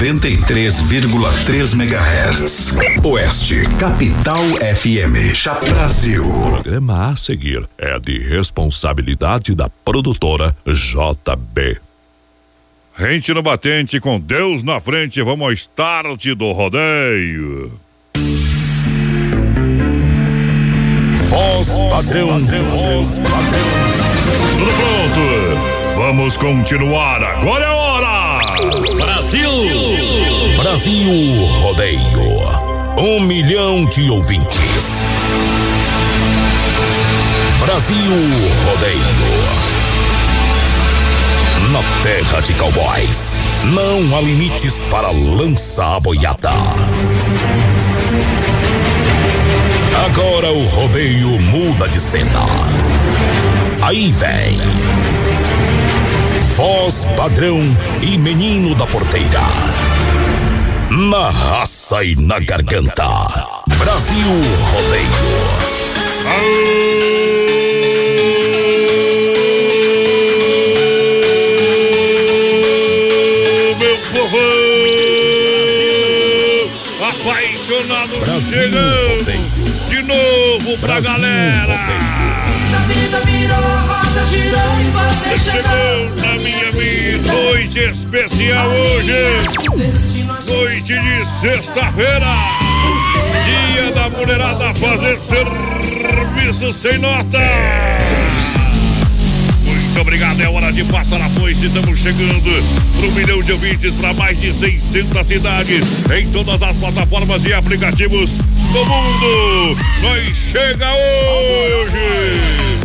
93,3 MHz. Oeste, Capital FM, Brasil. O programa a seguir é de responsabilidade da produtora JB. Rente no batente, com Deus na frente, vamos ao start do rodeio. Voz padrão, voz padrão. Tudo pronto? Vamos continuar. Agora é hora! Brasil! Rodeio. Um milhão de ouvintes. Brasil Rodeio na terra de cowboys. Não há limites para lançar a boiada. Agora o rodeio muda de cena. Aí vem. Voz padrão e menino da porteira. Na raça e na garganta. Brasil Rodeio. Aô! Brasil chegando de novo pra Brasil galera. A vida virou, roda girou e você chegou na minha vida. Noite especial hoje. Noite de sexta-feira. Dia da mulherada fazer serviço sem nota. Muito obrigado, é hora de passar a foice. Estamos chegando para um milhão de ouvintes para mais de 600 cidades em todas as plataformas e aplicativos do mundo. Nós chega hoje.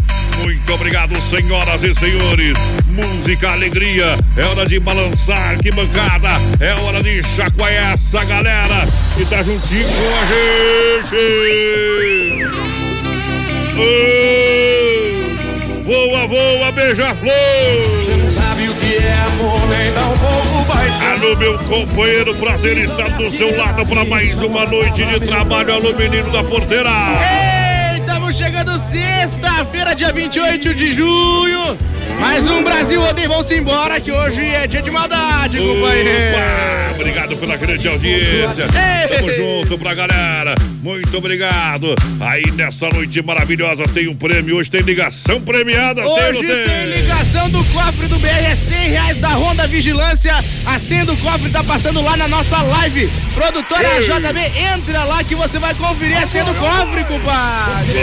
Muito obrigado, senhoras e senhores. Música, alegria. É hora de balançar, que bancada. É hora de chacoalhar essa galera que tá juntinho com a gente. Oh, voa, voa, beija-flor. Você não sabe o que é amor, nem um pouco vai Alô, meu companheiro, prazer estar do seu lado para mais uma noite de trabalho. Alô, menino da porteira. Ei, estamos chegando sexta-feira, dia 28 de junho. Mais um Brasil Odeio, vamos embora que hoje é dia de maldade, Opa, companheiro. Obrigado pela grande audiência. Ei. Tamo junto pra galera. Muito obrigado. Aí nessa noite maravilhosa tem um prêmio. Hoje tem ligação premiada. Hoje tem, tem? tem do cofre do BR. É 100 reais da Ronda Vigilância. A senha do cofre tá passando lá na nossa live. Produtora Ei. JB, entra lá que você vai conferir a senha do cofre, compadre.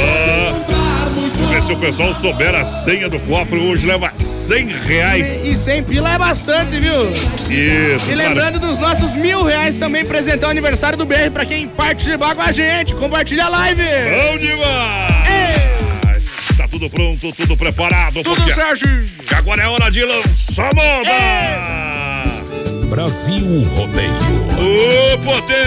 Ah, vamos ver se o pessoal souber a senha do cofre. Hoje leva 100 reais. E 100 pila é bastante, viu? Isso. E lembrando cara. dos nossos mil reais também, presentão aniversário do BR pra quem participar com a gente. Compartilha a live. Bom demais. Tudo pronto, tudo preparado. Tudo certo. E agora é hora de lançar moda. Ei. Brasil Rodeio. Ô, potência.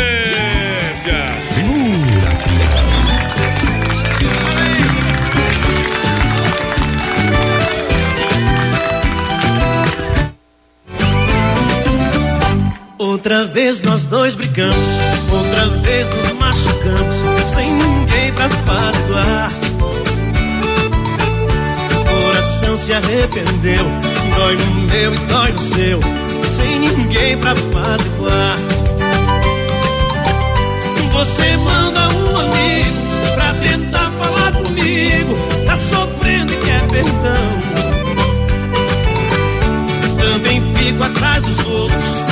Outra vez nós dois brigamos, outra vez nos machucamos, sem ninguém pra apaziguar. Arrependeu, dói no meu e dói no seu, sem ninguém pra apaziguar. Você manda um amigo pra tentar falar comigo, tá sofrendo e quer perdão. Também fico atrás dos outros,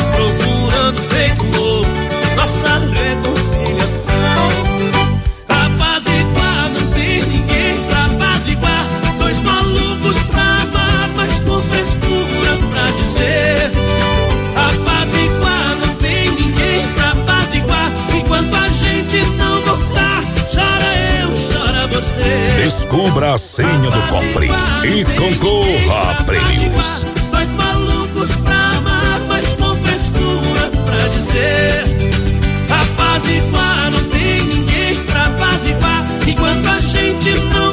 você. Descubra a senha do cofre e concorra a prêmios. Dois malucos pra você. Apaziguar, não tem ninguém pra apaziguar. Enquanto a gente não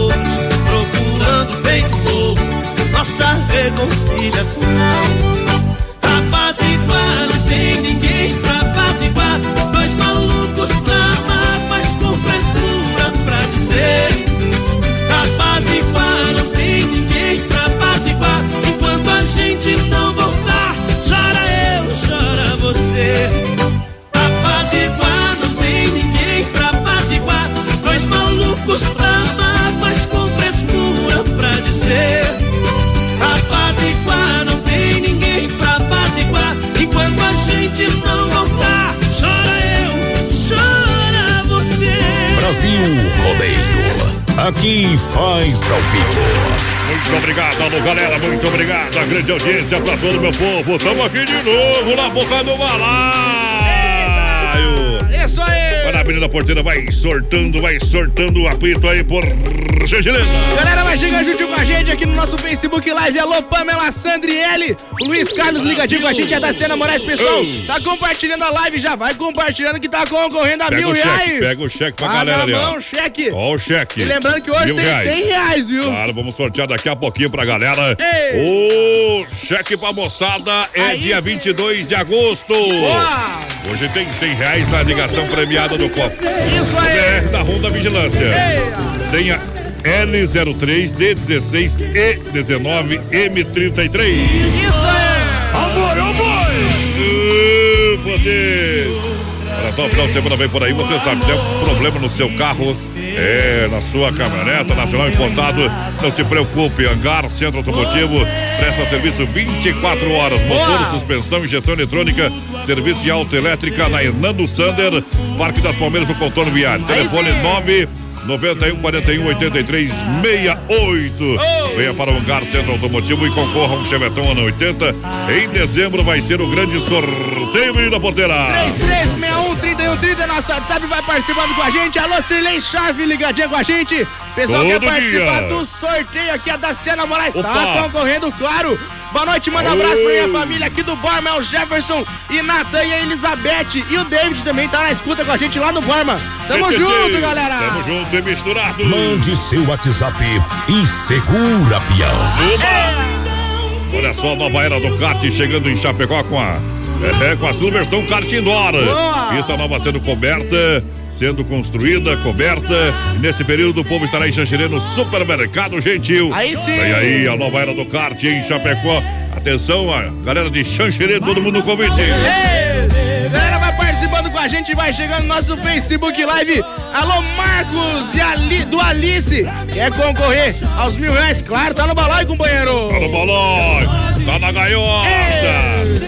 nossa reconciliação. Apaziguar, não tem ninguém Rodeio. Aqui faz ao vivo. Muito obrigado, alô galera, muito obrigado. A grande audiência pra todo meu povo. Tamo aqui de novo na boca do balaio. Isso aí! Vai na Avenida Porteira, vai sortando, vai sortando o apito aí por gentileza. Galera, vai chegar junto a gente aqui no nosso Facebook Live. Alô, Pamela Sandriele. O Luiz Carlos ligadinho com a gente, é da Cena Moraes. Pessoal, tá compartilhando a live, já vai compartilhando que tá concorrendo a Pega mil o cheque, reais. pega o cheque pra Ah, galera na ali, ó. mão, cheque. Ó o cheque. E lembrando que hoje Mil tem reais. 100 reais, viu? Claro, vamos sortear daqui a pouquinho pra galera. Ei. O cheque pra moçada é Aí dia sim. 22 de agosto. Boa! Hoje tem 100 reais na ligação premiada do cofre. Isso aí! BR da Ronda Vigilância. Senha L03, D16 e 19 M33. Isso aí! Amor, amor! poder! Olha só, o final de semana vem por aí, você sabe, tem um problema no seu carro, é, na sua caminhoneta, nacional importado, não se preocupe, Hangar Centro Automotivo presta serviço 24 horas, motor, suspensão, injeção eletrônica, serviço de autoelétrica na Hernando Sander, Parque das Palmeiras, no contorno viário. Telefone sim. 9 91 41 83 68. Venha para o Hangar Centro Automotivo e concorra a um Chevetão ano 80. Em dezembro vai ser o grande sorteio, menina porteira. 3361-3130, nosso WhatsApp vai participando com a gente. Alô, Silene Chave, ligadinha com a gente. Pessoal quer Todo participar dia. do sorteio aqui, a Daciana Moraes Opa. tá concorrendo, claro. Boa noite, manda um abraço pra minha família aqui do Borma, é o Jefferson e Natan e a Elizabeth. E o David também tá na escuta com a gente lá no Borma. Tamo Tchê, junto, tchê. galera. Tamo junto e misturado. Mande seu WhatsApp e segura, peão. Oba! Olha só a nova era do kart chegando em Chapecó com a, é, com a Silverstone Kart Indoor. Boa! Pista nova sendo coberta, sendo construída, coberta. E nesse período o povo estará em Xanxerê no Supermercado Gentil. Aí sim. Vem aí a nova era do kart em Chapecó. Atenção, a galera de Xanxerê, todo mundo no convite. Ei, galera vai participando com a gente, vai chegando no nosso Facebook Live. Alô, Marcos e Ali, do Alice. Quer concorrer aos mil reais? Claro, tá no balaio, companheiro. Tá no balão, tá na gaiota.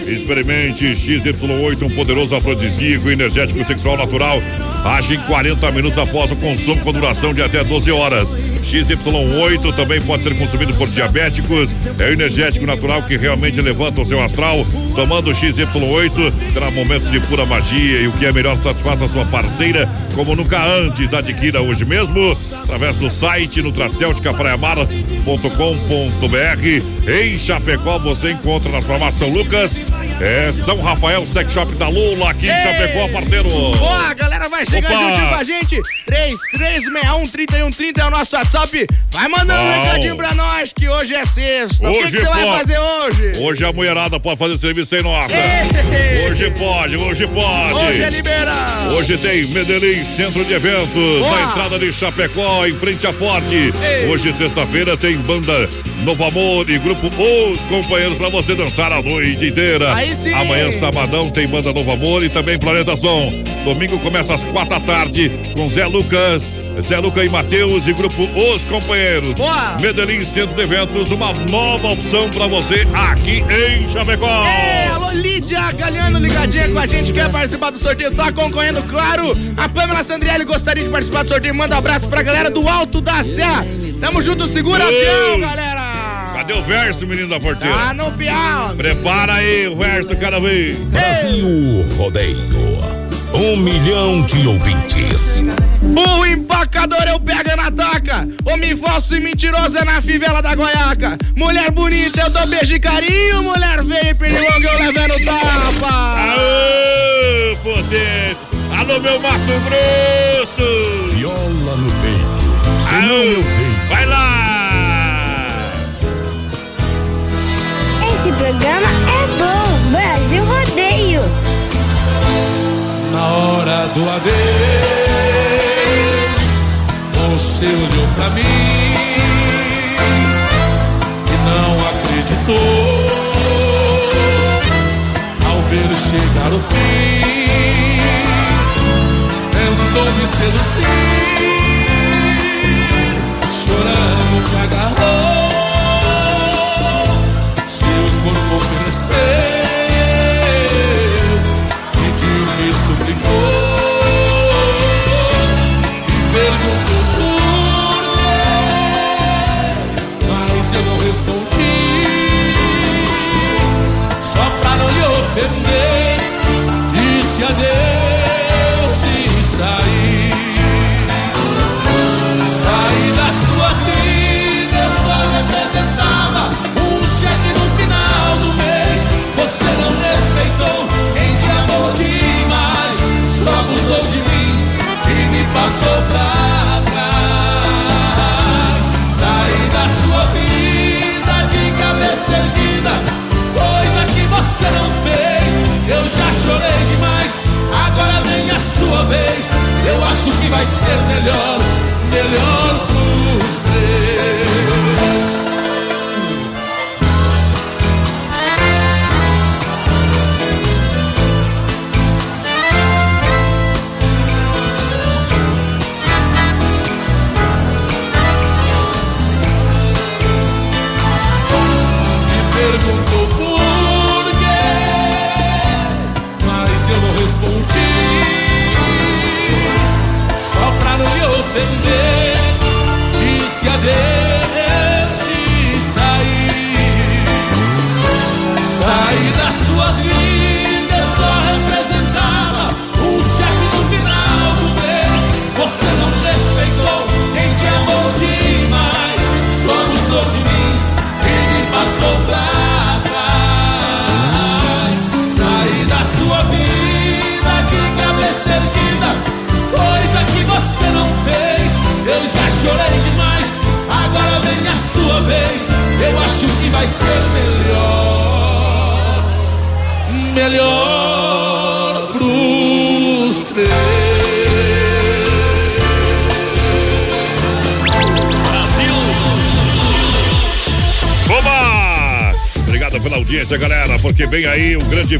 Experimente XY8, um poderoso afrodisíaco energético sexual natural. Age em 40 minutos após o consumo com duração de até 12 horas. XY8 também pode ser consumido por diabéticos. É o energético natural que realmente levanta o seu astral. Tomando XY8, terá momentos de pura magia e o que é melhor, satisfaça a sua parceira como nunca antes. Adquira hoje mesmo através do site nutracelticapaiamar.com.br. Em Chapecó você encontra nas farmácias São Lucas, é São Rafael Sex Shop da Lula aqui em Ei! Chapecó, parceiro. Boa, a galera vai chegar Opa! juntinho com a gente. 3361-3130 é o nosso WhatsApp. Vai mandando um Bom. recadinho pra nós que hoje é sexta. o que Hoje que você vai fazer hoje? Hoje a mulherada pode fazer serviço sem nota. Hoje pode, hoje pode. Hoje é liberado. Hoje tem Medellín Centro de Eventos, Boa. na entrada de Chapecó, em frente à Forte. Ei. Hoje, sexta-feira, tem banda Novo Amor e grupo Os Companheiros pra você dançar a noite inteira. Aí sim. Amanhã, sabadão, tem banda Novo Amor e também Planeta Som. Domingo começa às quatro da tarde com Zé Lucas. Zé Lucas e Matheus e grupo Os Companheiros. Boa. Medellín Centro de Eventos, uma nova opção pra você aqui em Chapecó. É, alô Lídia Galiano ligadinha com a gente, quer participar do sorteio, tá concorrendo, claro. A Pamela Sandrielli gostaria de participar do sorteio, manda um abraço pra galera do Alto da Serra. Tamo junto, segura Ei. avião, galera. Cadê o verso, menino da porteira? Tá no piau. Prepara aí o verso cada vez. Brasil Rodeio. Um milhão de ouvintes. O empacador eu pego na taca. Homem falso e mentiroso é na fivela da Goiaca. Mulher bonita eu dou beijo e carinho. Mulher feia e pernilonga eu levo no tapa. Aô, potência. Alô, meu Mato Grosso. Viola no peito. Senão Aô, eu venho. vai lá. Esse programa é bom. Na hora do adeus, você olhou pra mim e não acreditou ao ver chegar o fim. Tentou me seduzir,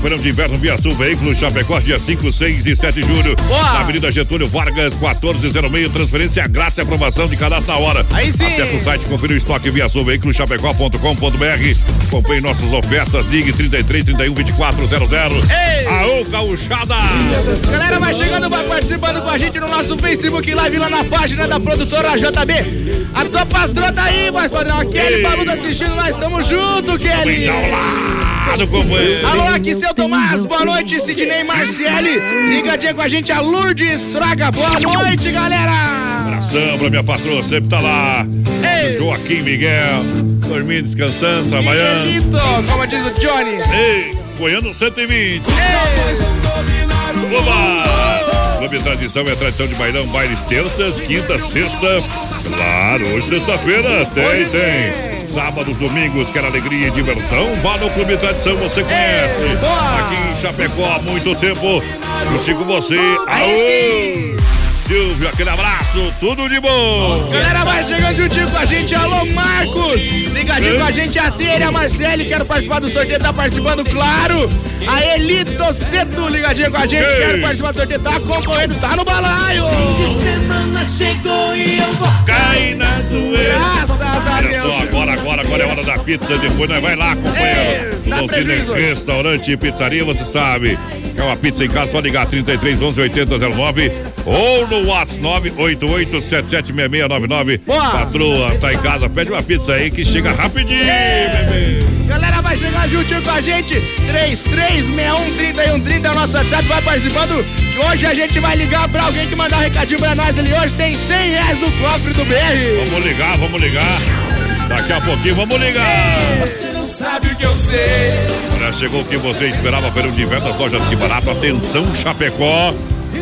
verão de inverno Via Sul Veículos Chapecó, dia 5, 6 e 7 de julho. Boa! Na Avenida Getúlio Vargas, 1406, transferência grátis e aprovação de cadastro na hora. Aí sim! Acesse o site, confira o estoque Via Sul Veículos Chapecó.com.br. Acompanhe nossas ofertas, ligue 33 31 24 00. Ei! Aô, gauchada! Galera, vai chegando, vai participando com a gente no nosso Facebook Live lá na página da produtora JB. A tua patroa tá aí, mas padrão. A Kelly Ei. Baluda assistindo, nós estamos juntos, Kelly. Beijão lá do companheiro. Alô, aqui seu Tomás, boa noite, Sidney Marciele. Ligadinha com a gente, a Lourdes Fraga. Boa noite, galera. Abração pra minha patroa, sempre tá lá. Ei. Joaquim Miguel, dormindo, descansando, trabalhando. Miguelito, como diz o Johnny. Ei, Goiano 120. Ei. Oba! Clube Tradição é tradição de bailão, bailes terças, quinta, sexta. Claro, hoje sexta-feira tem, tem. Sábados, domingos, quer alegria e diversão? Vá no Clube Tradição, você conhece. Aqui em Chapecó há muito tempo. Eu sigo você. Aô! Silvio, aquele abraço, tudo de bom. Galera, vai chegando juntinho com a gente. Alô, Marcos. Ligadinho com a gente, a Tere, a Marcele. Quero participar do sorteio, tá participando, claro. A Elito Ceto, ligadinho com a gente. Ei. Quero participar do sorteio, tá concorrendo, tá no balaio. Semana chegou e eu vou Cai na zoeira. Graças a Olha Deus. só, agora, agora, agora é hora da pizza. Depois nós vai lá, companheiro. Ei, prejuízo. Restaurante e Pizzaria, você sabe. Quer uma pizza em casa? Só ligar 33 11 80 09 ou no WhatsApp 988 776699. Patroa, tá em casa, pede uma pizza aí que chega rapidinho, bebê. Galera, vai chegar juntinho com a gente. 33613130 é o nosso WhatsApp. Vai participando. Hoje a gente vai ligar pra alguém que mandar um recadinho pra nós ali. Hoje tem 100 reais no cofre do BR. Vamos ligar, vamos ligar. Daqui a pouquinho vamos ligar. Você não sabe o que eu sei. Olha, chegou o que você esperava, verão de inverno das lojas que barato. Atenção, Chapecó.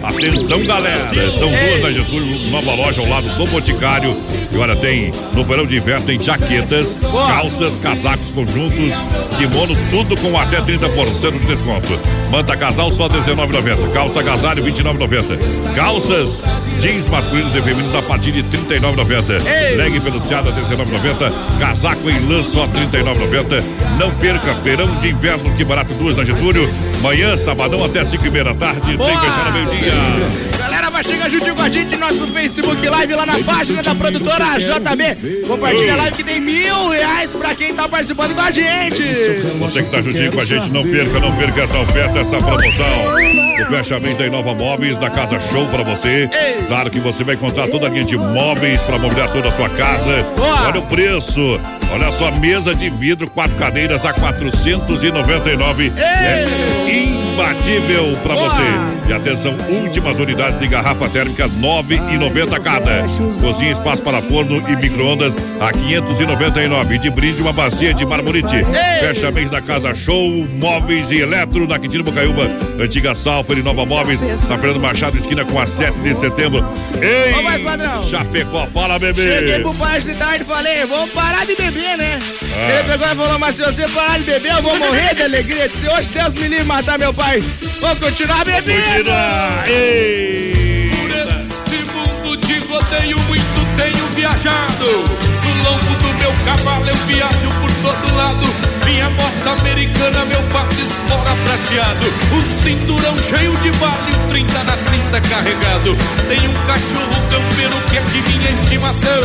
Atenção, galera. São duas na Getúlio, nova loja ao lado do Boticário. E olha, tem no verão de inverno tem jaquetas, calças, casacos, conjuntos, kimono, tudo com até 30% de desconto. Manta casal só R$19,90. Calça agasalho R$29,90. Calças jeans masculinos e femininos a partir de R$39,90. Leg peluciado a R$19,90. Casaco em lã só R$39,90. Não perca, verão de inverno, que barato, duas na Getúlio. Manhã, sabadão até 5 e meia da tarde, sem fechar no meio-dia. Chegar juntinho com a gente no nosso Facebook Live lá na página da produtora JB. Compartilha a live que tem mil reais pra quem tá participando com a gente. Você que tá juntinho com a gente, não perca, não perca essa oferta, essa promoção. O fechamento da Inova Móveis da Casa Show pra você. Claro que você vai encontrar toda a linha de móveis pra mobiliar toda a sua casa. Olha o preço. Olha só, mesa de vidro, quatro cadeiras a 499. É imbatível pra você. E atenção, últimas unidades de garrafa térmica 9,90 cada. Cozinha, espaço para forno e micro-ondas a 599. E de brinde, uma bacia de marmorite. Fecha mês da Casa Show, móveis e eletro na Quintino Bocaiúba. Antiga Salfer e Nova Móveis. Tá Fernando Machado, esquina com a 7 de setembro. Ei! Ô. Chapecó, fala, bebê! Cheguei pro de tarde e falei, vamos parar de beber, né? Ah. Ele pegou e falou, mas se você parar de beber, eu vou morrer de alegria. Se hoje Deus me livre matar meu pai, vou continuar bebendo. Continuar. Ei! Nesse mundo de rodeio muito tenho viajado. No lombo do meu cavalo eu viajo por todo lado. Minha moto americana, meu pato espora prateado. O cinturão cheio de bala e o 30 na cinta carregado. Tem um cachorro campeiro que é de minha estimação.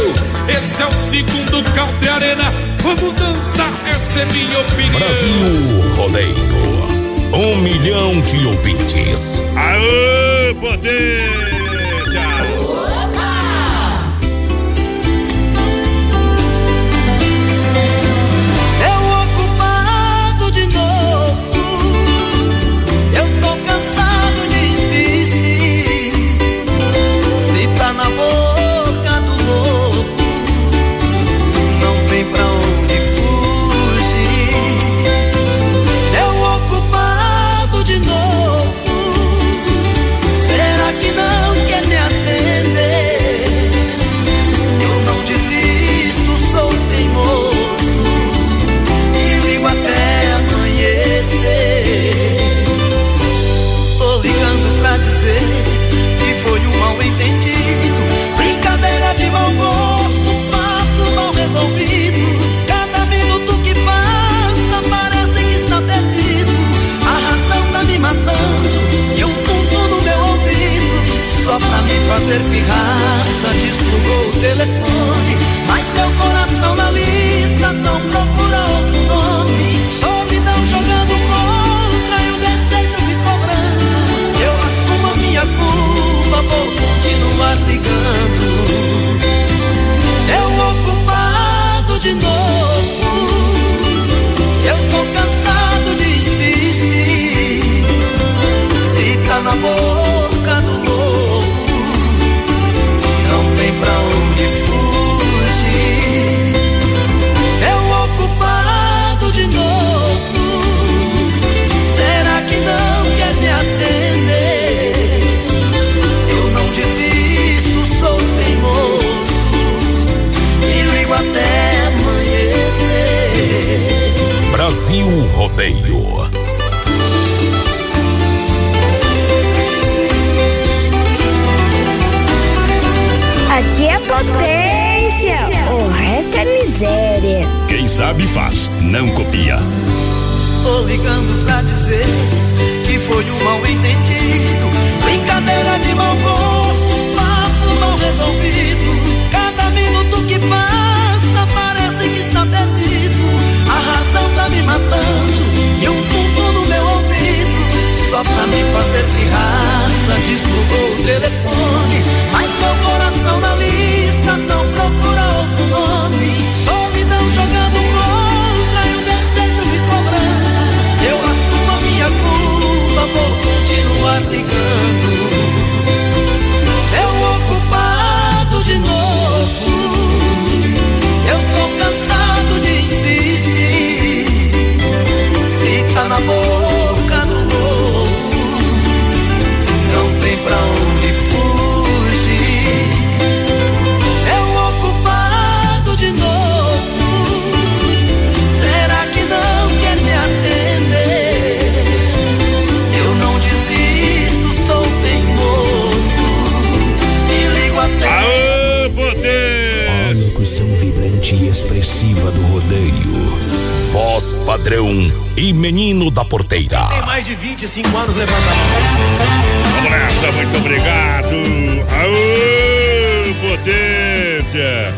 Esse é o segundo Country Arena. Vamos dançar, essa é minha opinião. Brasil Rodeio. Um milhão de ouvintes. Aô, potência! sabe faz, não copia. Tô ligando pra dizer que foi um mal entendido, brincadeira de mau gosto, papo mal resolvido. Cada minuto que passa parece que está perdido, a razão tá me matando e um ponto no meu ouvido, só pra me fazer pirraça, desplugou o telefone, mas meu coração na linha suplicando. Eu é ocupado de novo. Eu tô cansado de insistir. Se tá na boca. Padrão e menino da porteira. Tem mais de 25 anos levantando. Vamos nessa, muito obrigado. Aô, potência.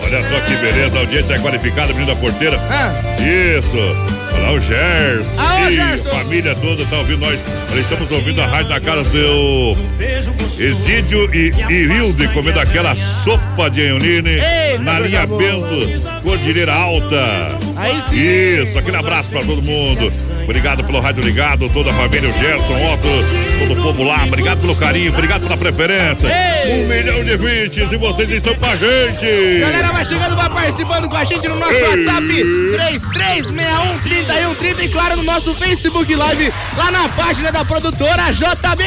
Olha só que beleza, a audiência é qualificada, menino da porteira. Ah, Isso. Olha lá o Gerson. Ih, Gerson. A família toda tá ouvindo nós. Olha, estamos ouvindo a rádio na casa do Exídio e, e Hilde comendo aquela sopa de Ei, na linha. Bento, Cordilheira Alta. Aí sim. Isso, aquele abraço pra todo mundo. Obrigado pelo rádio ligado, toda a família, o Gerson, Otto, todo o povo lá. Obrigado pelo carinho, obrigado pela preferência. Ei. Um milhão de ouvintes e vocês estão com a gente. Galera, vai chegando, vai participando com a gente no nosso Ei. WhatsApp 3361-3130 e claro no nosso Facebook Live lá na página da produtora JB.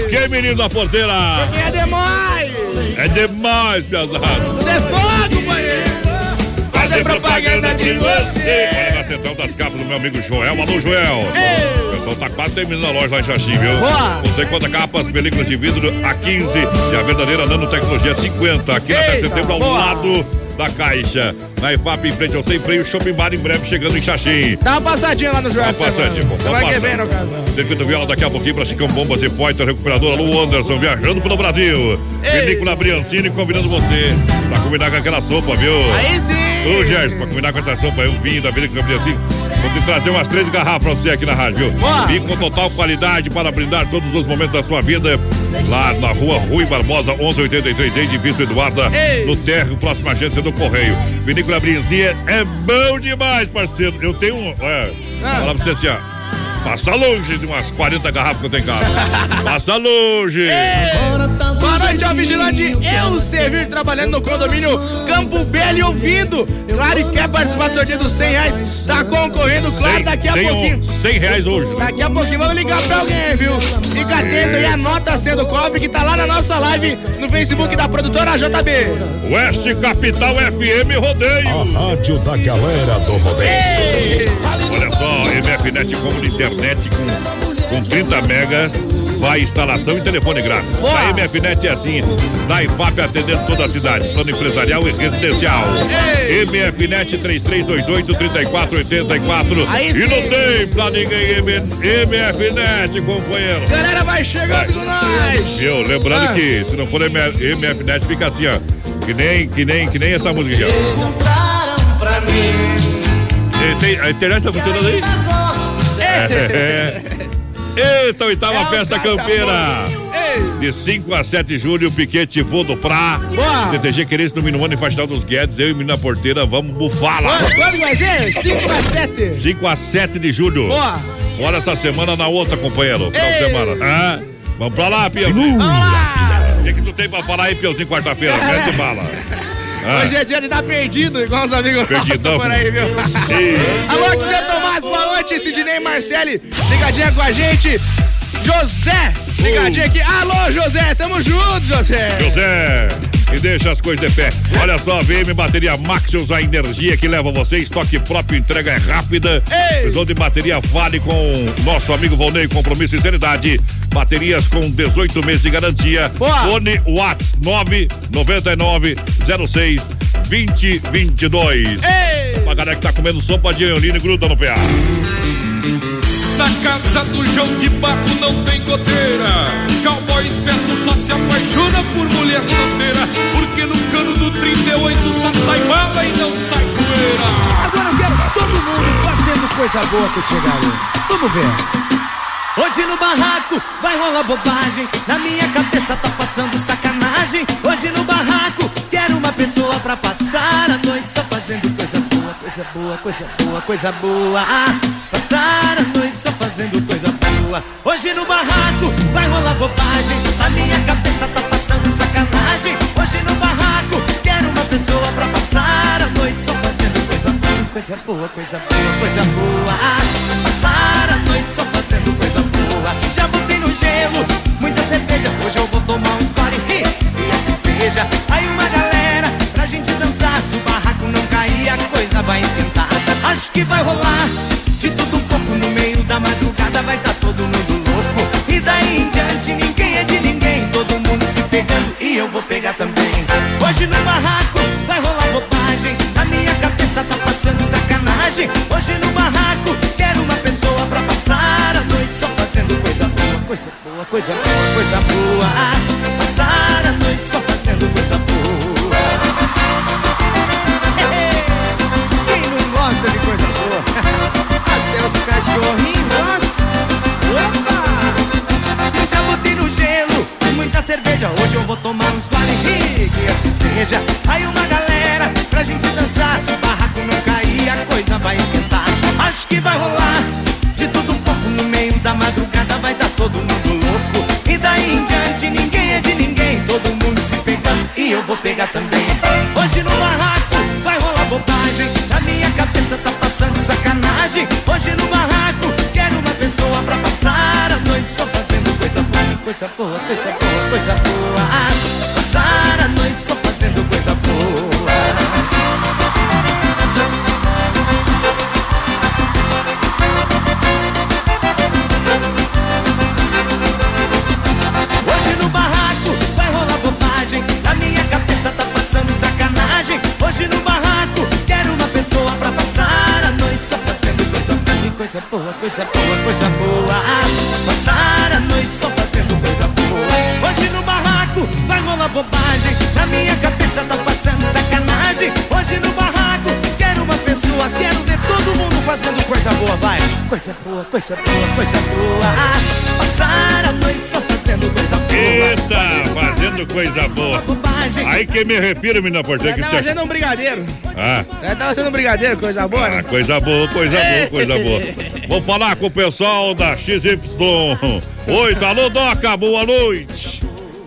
Por que, menino da porteira? Porque é demais. É demais, pesado. Você é fogo, companheiro. Fazer propaganda de você. Olha na central das capas do meu amigo Joel. Alô, Joel. Ei. O pessoal tá quase terminando a loja lá em Xaxim, viu? Boa. Você conta capas, películas de vidro a 15 e a verdadeira nanotecnologia 50. Aqui na 10 de Eita, setembro, ao boa. lado da Caixa. Na EFAP, em frente ao Sem Freio, Shopping Bar, em breve chegando em Xaxim. Dá uma passadinha lá no Dá Joel. uma passadinha, pô. Você Dá vai querer, passada. no caso. Circuito Viola daqui a pouquinho pra Chicão Bombas e Poiter, recuperador. Alô, Anderson, viajando pelo Brasil. Ei. Vinícola Briancini convidando você pra combinar com aquela sopa, viu? Aí sim. Ô, Gerson, pra combinar com essa sopa aí, um vinho da Vinícola Briancini. Vou te trazer umas três garrafas pra você aqui na rádio, viu? Boa. Vinho com total qualidade para brindar todos os momentos da sua vida. Lá na rua Rui Barbosa, 1183, edifício Eduarda, Ei. no térreo, próxima agência do Correio. Vinícola Briancini é bom demais, parceiro. Eu tenho um. É, Ah. Falar pra você assim, ó. Passa longe de umas 40 garrafas que eu tenho em casa. Passa longe. Noite ao vigilante Eu Servir, trabalhando no condomínio Campo Belo e ouvindo. Claro, e quer participar do sorteio dos 100 reais? Tá concorrendo, claro, daqui a pouquinho. 100 reais hoje. né? Daqui a pouquinho vamos ligar pra alguém, viu? Fica atento aí, anota a senha do cofre que tá lá na nossa live no Facebook da produtora JB. Oeste Capital FM Rodeio. A rádio da galera do rodeio. Ei! Olha só, MFNet como de internet com, com 30 megas. Vai instalação e telefone grátis. Boa. A MFNet é assim, da IFAP atendendo toda a cidade. Plano empresarial e residencial. Ei. MFNet 3328-3484. Aí E não tem pra ninguém MFNet, companheiro. Galera, vai chegando com nós. Viu? Lembrando Ah. que se não for MF, MFNet, fica assim, ó. Que nem, que nem, que nem essa música aqui, ó. Compraram pra mim. E tem- a internet tá funcionando aí? É. Eita, oitava É festa campeira. Ei! De 5 a 7 de julho, piquete vou do Pra. Boa. CTG Querência no Minuano e Faxinal dos Guedes. Eu e o menino na porteira, vamos bufar lá. Quando, vai ser? 5 a 7. 5 a 7 de julho. Boa. Fora essa semana, na outra, companheiro. Final Ei. semana. Ah, vamos pra lá, Piauzinho. Vamos lá. O que, que tu tem pra falar aí, Piauzinho, quarta-feira? Mete bala. Ah, Hoje é dia de dar perdido, igual os amigos Perdidão. nossos por aí, viu? Alô, que você Tomás, boa noite, Sidney Marcelli, ligadinha com a gente. José, ligadinho aqui. Alô, José, tamo junto, José. José, e deixa as coisas de pé. Olha só, VM Bateria Maxius, a energia que leva você, estoque próprio, entrega é rápida. Ei. Precisou de bateria, fale com nosso amigo Volney, compromisso e seriedade. Baterias com 18 meses de garantia. Boa. Fone Whats 999 06 2022. Ei! Pra galera que tá comendo sopa de anholina e gruda no PA. Na casa do João de Baco não tem goteira. Cowboy esperto só se apaixona por mulher solteira. Porque no cano do 38 só sai bala e não sai poeira. Agora eu quero todo mundo fazendo coisa boa que eu te garanto. Vamos ver. Hoje no barraco vai rolar bobagem. Na minha cabeça tá passando sacanagem. Hoje no barraco quero uma pessoa pra passar a noite só fazendo coisa boa, coisa boa, coisa boa, coisa boa. Ah, passar a noite só fazendo coisa boa. Hoje no barraco vai rolar bobagem. Na minha cabeça tá passando sacanagem. Hoje no barraco quero uma pessoa pra passar a noite só fazendo coisa boa, coisa boa, coisa boa, coisa boa. Ah, passar a noite só fazendo coisa boa. Já botei no gelo muita cerveja. Hoje eu vou tomar um score e assim seja. Aí uma galera pegando e eu vou pegar também. Hoje no barraco vai rolar bobagem. Na minha cabeça tá passando sacanagem. Hoje no barraco, quero uma pessoa pra passar a noite só fazendo coisa boa, coisa boa, coisa boa, coisa boa. Boa, coisa boa, coisa boa. Passar a noite só fazendo coisa boa. Eita, fazendo coisa boa. Aí que me refiro, menina porteira, que Tá você... fazendo um brigadeiro. Ah, É, tá fazendo um brigadeiro, coisa boa, ah, né? coisa boa, coisa boa, coisa boa. Vou falar com o pessoal da XY. Oi, alô, Doca, boa noite.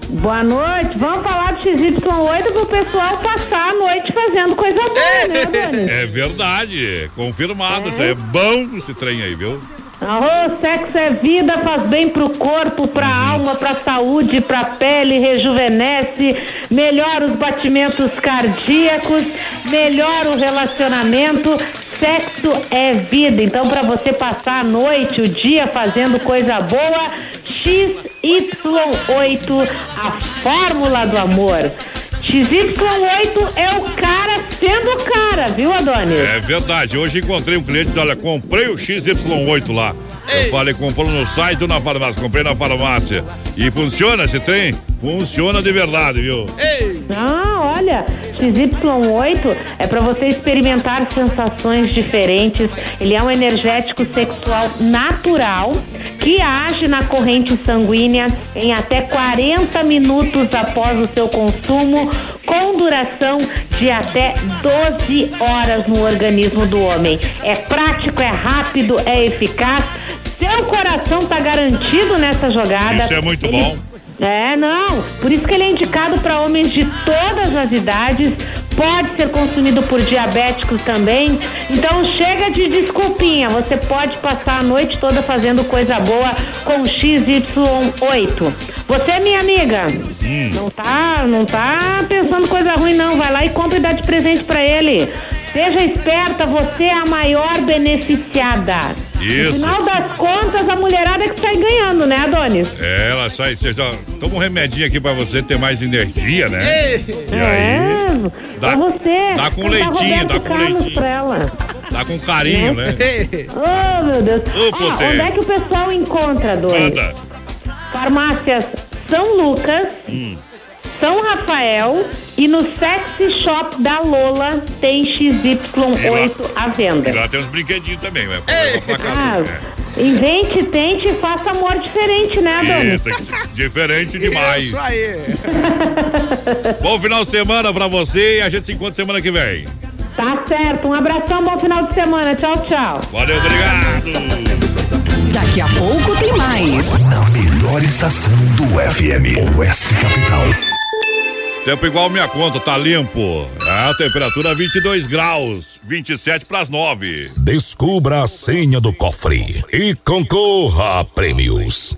Boa noite. Vamos falar do XY8 pro pessoal passar a noite fazendo coisa boa, né, Dani? É verdade, confirmado. Isso aí é bom esse trem aí, viu? Arroz, sexo é vida, faz bem pro corpo, pra alma, pra saúde, pra pele, rejuvenesce, melhora os batimentos cardíacos, melhora o relacionamento. Sexo é vida. Então, pra você passar a noite, o dia fazendo coisa boa, XY8, a fórmula do amor. XY8 é o cara sendo cara, viu, Adonis? É verdade. Hoje encontrei um cliente, disse, olha, comprei o XY8 lá. Eu falei, comprou no site ou na farmácia? Comprei na farmácia. E funciona esse trem? Funciona de verdade, viu? Ah, olha, XY8 é para você experimentar sensações diferentes. Ele é um energético sexual natural que age na corrente sanguínea em até 40 minutos após o seu consumo, com duração de até 12 horas no organismo do homem. É prático, é rápido, é eficaz. Seu coração tá garantido nessa jogada. Isso é muito Ele- bom. É, não. Por isso que ele é indicado para homens de todas as idades. Pode ser consumido por diabéticos também. Então chega de desculpinha. Você pode passar a noite toda fazendo coisa boa com XY8. Você, minha amiga, não tá, não tá pensando coisa ruim não. Vai lá e compra e dá de presente para ele. Seja esperta, você é a maior beneficiada. Isso. No final das contas, a mulherada é que sai ganhando, né, Adonis? É, ela sai, você já toma um remedinho aqui pra você ter mais energia, né? E aí, É, dá- pra você. dá com Cantar leitinho, dá com Carlos leitinho. Pra ela. dá com carinho, né? Oh, meu Deus. Ô, Ó, onde é que o pessoal encontra? Manda. Farmácias São Lucas, Hum. São Rafael e no Sexy Shop da Lola tem XY8 à venda. E lá tem uns brinquedinhos também, né? Pra Ah, casa. invente, tente e faça amor diferente, né, É. Adonis? Isso, diferente demais. Isso aí. Bom final de semana pra você e a gente se encontra semana que vem. Tá certo. Um abração, bom final de semana. Tchau, tchau. Valeu, obrigado. Daqui a pouco tem mais. Na melhor estação do FM, Oeste Capital. Tempo igual minha conta, tá limpo. A temperatura 22 graus, 27 pras 9. Descubra a senha do cofre e concorra a prêmios.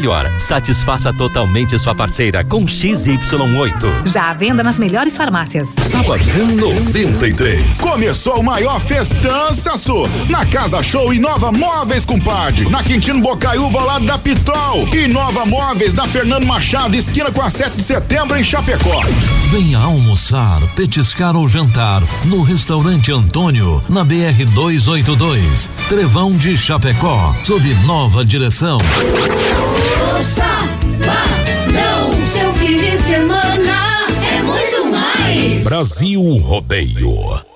satisfaça totalmente sua parceira com XY8. Já à venda nas melhores farmácias. Sabadão 93. Começou o maior festança Sul. Na Casa Show Inova Móveis, compadre. Na Quintino Bocaiúva, ao lado da Pitol. Inova Móveis, na Fernando Machado, esquina com a 7 de setembro, em Chapecó. Venha almoçar, petiscar ou jantar no restaurante Antônio, na BR 282, Trevão de Chapecó, sob nova direção. Sabadão, seu fim de semana é muito mais. Brasil Rodeio.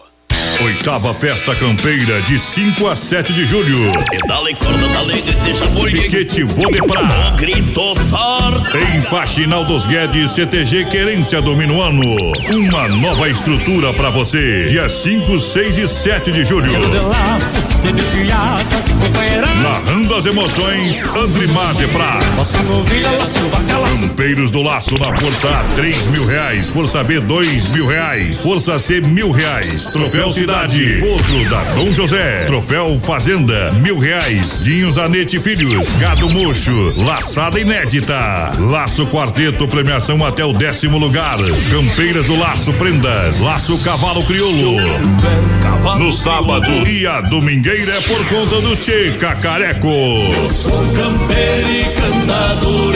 Oitava Festa Campeira de 5 a 7 de julho. E corda da alegre, deixa boi. Piquete Vodepra. Grito forte. Em Faxinal dos Guedes, CTG Querência do Minuano. Uma nova estrutura para você. Dia 5, 6 e 7 de julho. Narrando as emoções, Andrimar de Prá. Campeiros do Laço na Força A, 3 mil reais. Força B, 2 mil reais. Força C, mil reais. Troféu Cidade, outro da Dom José. Troféu Fazenda, mil reais. Dinho Zanete Filhos, Gado Mocho, Laçada Inédita. Laço Quarteto, premiação até o décimo lugar. Campeiras do Laço Prendas, Laço Cavalo Crioulo. No sábado e a domingueira é por conta do Tchê Cacareco. Eu sou campeiro e cantador,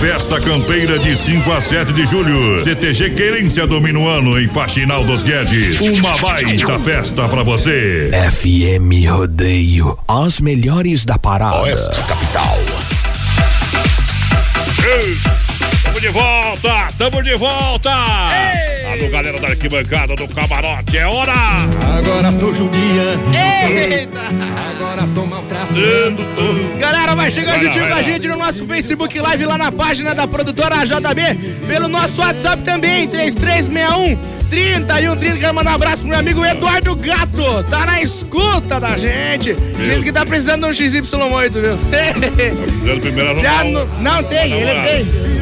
Festa Campeira de 5 a 7 de julho. CTG Querência do Minuano em Faxinal dos Guedes. Uma baita festa pra você. FM Rodeio, as melhores da parada. Oeste Capital. Ei, de volta, tamo de volta! Alô, galera da arquibancada do camarote, é hora! Agora tô judiando. Eita! Agora tô maltratando. Galera, vai chegando lá, juntinho vai com a gente no nosso Facebook Live, lá na página da produtora JB, pelo nosso WhatsApp também, 3361 3130. Quero mandar um abraço pro meu amigo Eduardo Gato, tá na escuta da gente. Diz que tá precisando de um XY8, viu? Precisando primeiro Já arrumar um- no- não tem, ele tem.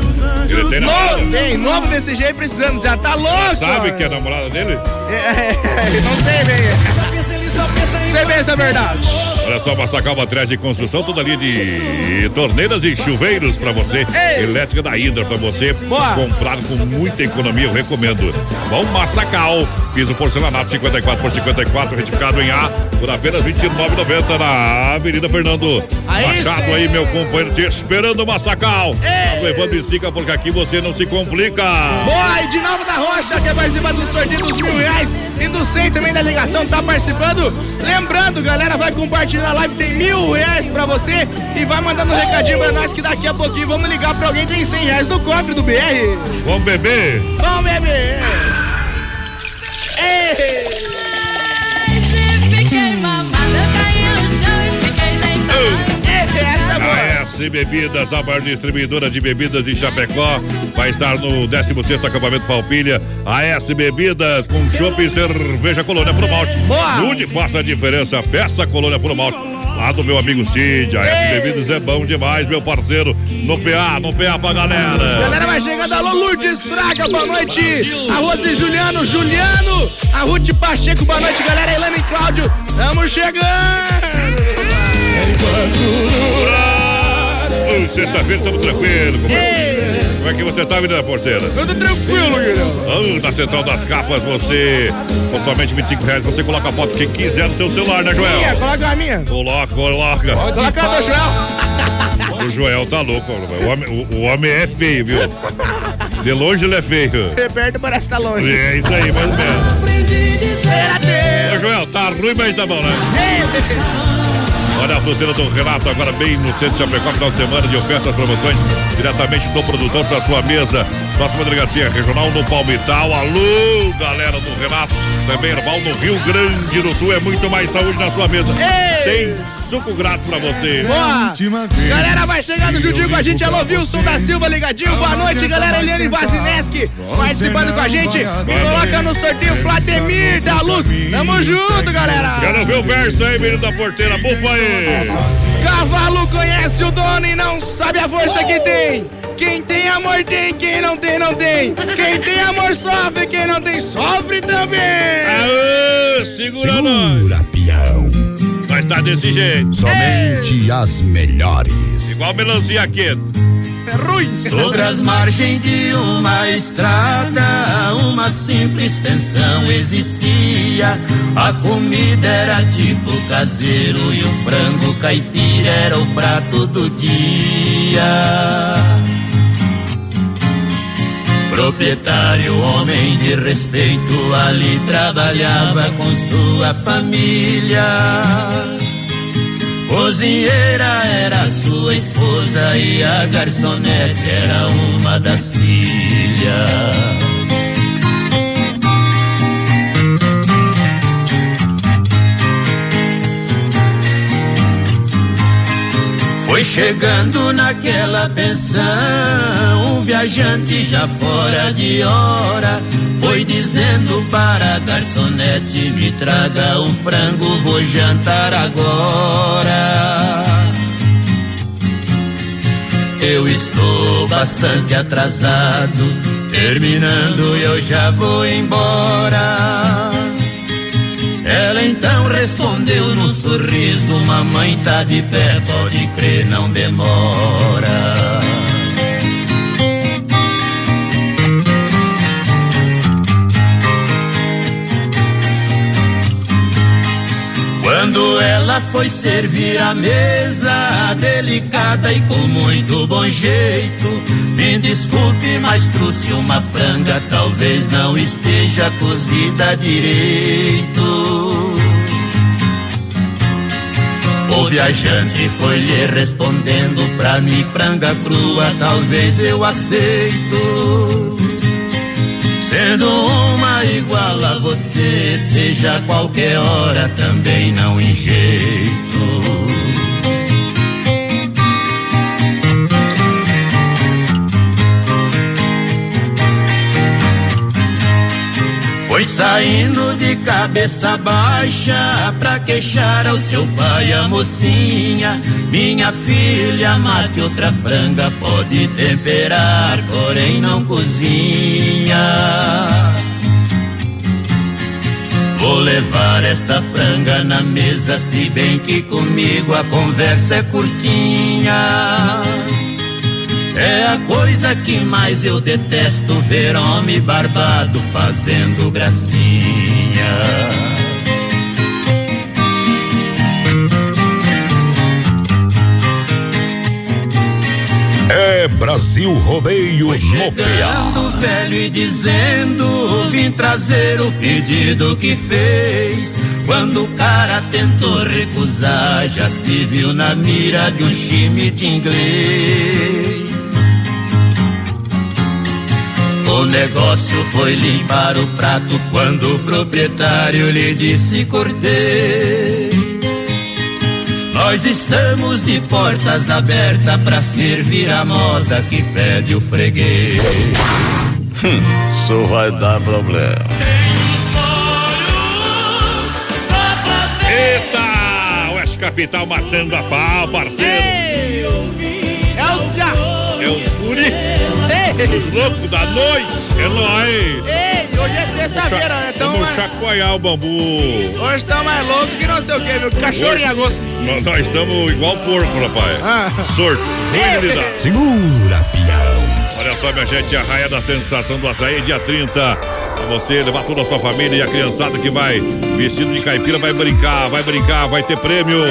Ele tem namorada. Novo, tem, novo desse jeito precisando, já tá louco. Sabe que é a namorada dele? É, não sei bem. Sei bem essa verdade. Olha só, Massacal Materiais de Construção, toda linha de torneiras e chuveiros pra você. Elétrica da Hidra pra você. Comprar com muita economia, eu recomendo. Bom, Massacal. Piso porcelanato 54 por 54, retificado em A, por apenas R$ 29,90 na Avenida Fernando Aí Machado sim. aí, meu companheiro, te esperando, Massacal. Tá levando em siga, porque aqui você não se complica. Boa, e de novo da Rocha, quer participar do sorteio dos mil reais e do 100 também da ligação, tá participando? Lembrando, galera, vai compartilhar a live, tem mil reais pra você e vai mandando um recadinho pra nós que daqui a pouquinho vamos ligar pra alguém que tem 100 reais no cofre do BR. Vamos beber? Vamos beber! Ei! AS Bebidas, a maior distribuidora de bebidas em Chapecó, vai estar no 16º acampamento Falpilha. AS Bebidas, com chopp e cerveja Colônia Pro Malte. Onde faça a diferença, peça Colônia Pro Malte. Lá do meu amigo Cid, AS Bebidas é bom demais, meu parceiro. No PA, no PA pra galera. Galera vai chegando, alô Lourdes Fraga, boa noite. A Rose Juliano, Juliano. A Ruth Pacheco, boa noite, galera. Elane e Cláudio, tamo chegando. Sexta-feira estamos tranquilos. Como, como é que você tá, menina porteira? Eu tô tranquilo, Guilherme. Ah, na Central das Capas, você, com somente 25 reais, você coloca a foto que quiser no seu celular, né, Joel? Minha, coloca a minha. Coloca, coloca. Coloca a do Joel. O Joel tá louco, o homem, o, o homem é feio, viu? De longe ele é feio. De perto parece que tá longe. É isso aí, mais ou menos. Ô, Joel, tá ruim, mas tá bom, né? Olha a fruteira do Renato agora bem no centro de Chapecó, final de semana de ofertas, promoções diretamente do produtor para sua mesa. Próxima delegacia regional no Palmital. Alô, galera do Renato. Também Herbal no Rio Grande do Sul. É muito mais saúde na sua mesa. Ei! Tem suco grátis pra você. Boa! Galera, vai chegando juntinho com a gente. Alô, Wilson da Silva ligadinho. Boa noite, galera. Eliane Vazineski participando com a gente. Me coloca no sorteio Vladimir da Luz. Tamo junto, galera. Quero ver o verso aí, menino da porteira. Bufa aí. Cavalo conhece o dono e não sabe a força que tem. Quem tem amor tem, quem não tem, não tem. Quem tem amor sofre, quem não tem, sofre também. Aê, segura, nós. Segura, peão. Mas tá desse jeito. Somente as melhores. Igual melancia aqui. É ruim. Sobre as margens de uma estrada, uma simples pensão existia. A comida era tipo caseiro e o frango caipira era o prato do dia. Proprietário, homem de respeito, ali trabalhava com sua família. Cozinheira era sua esposa e a garçonete era uma das filhas. Foi chegando naquela pensão, um viajante já fora de hora. Foi dizendo para a garçonete: Me traga um frango, vou jantar agora. Eu estou bastante atrasado, terminando eu já vou embora. Ela então respondeu num sorriso: Mamãe tá de pé, pode crer, não demora. Quando ela foi servir a mesa, delicada e com muito bom jeito, me desculpe, mas trouxe uma franga, talvez não esteja cozida direito. O viajante foi lhe respondendo pra mim, franga crua, talvez eu aceito. Sendo uma igual a você, seja qualquer hora, também não em Foi saindo de cabeça baixa pra queixar ao seu pai a mocinha. Minha filha, mate outra franga, pode temperar, porém não cozinha. Vou levar esta franga na mesa, se bem que comigo a conversa é curtinha. É a coisa que mais eu detesto ver homem barbado fazendo gracinha. É Brasil Rodeio no Chegando velho e dizendo Vim trazer o pedido que fez. Quando o cara tentou recusar Já se viu na mira de um time de inglês O negócio foi limpar o prato Quando o proprietário lhe disse cortei nós estamos de portas abertas para servir a moda que pede o freguês. Isso vai dar problema. Eita! Oeste Capital matando a pau, parceiro. É o já. É o Furi. Os loucos da noite. É nóis. Ei, hoje é sexta-feira, né? Então, Vamos chacoalhar o bambu. hoje estamos mais loucos que não sei o que, viu? Cachorro em agosto. Nós, nós estamos igual porco, rapaz. Ah. Ruim lidar. Segura, pião. Olha só, minha gente, a raia da sensação do açaí, dia 30. Pra você levar toda a sua família e a criançada que vai vestido de caipira vai brincar, vai brincar, vai ter prêmio.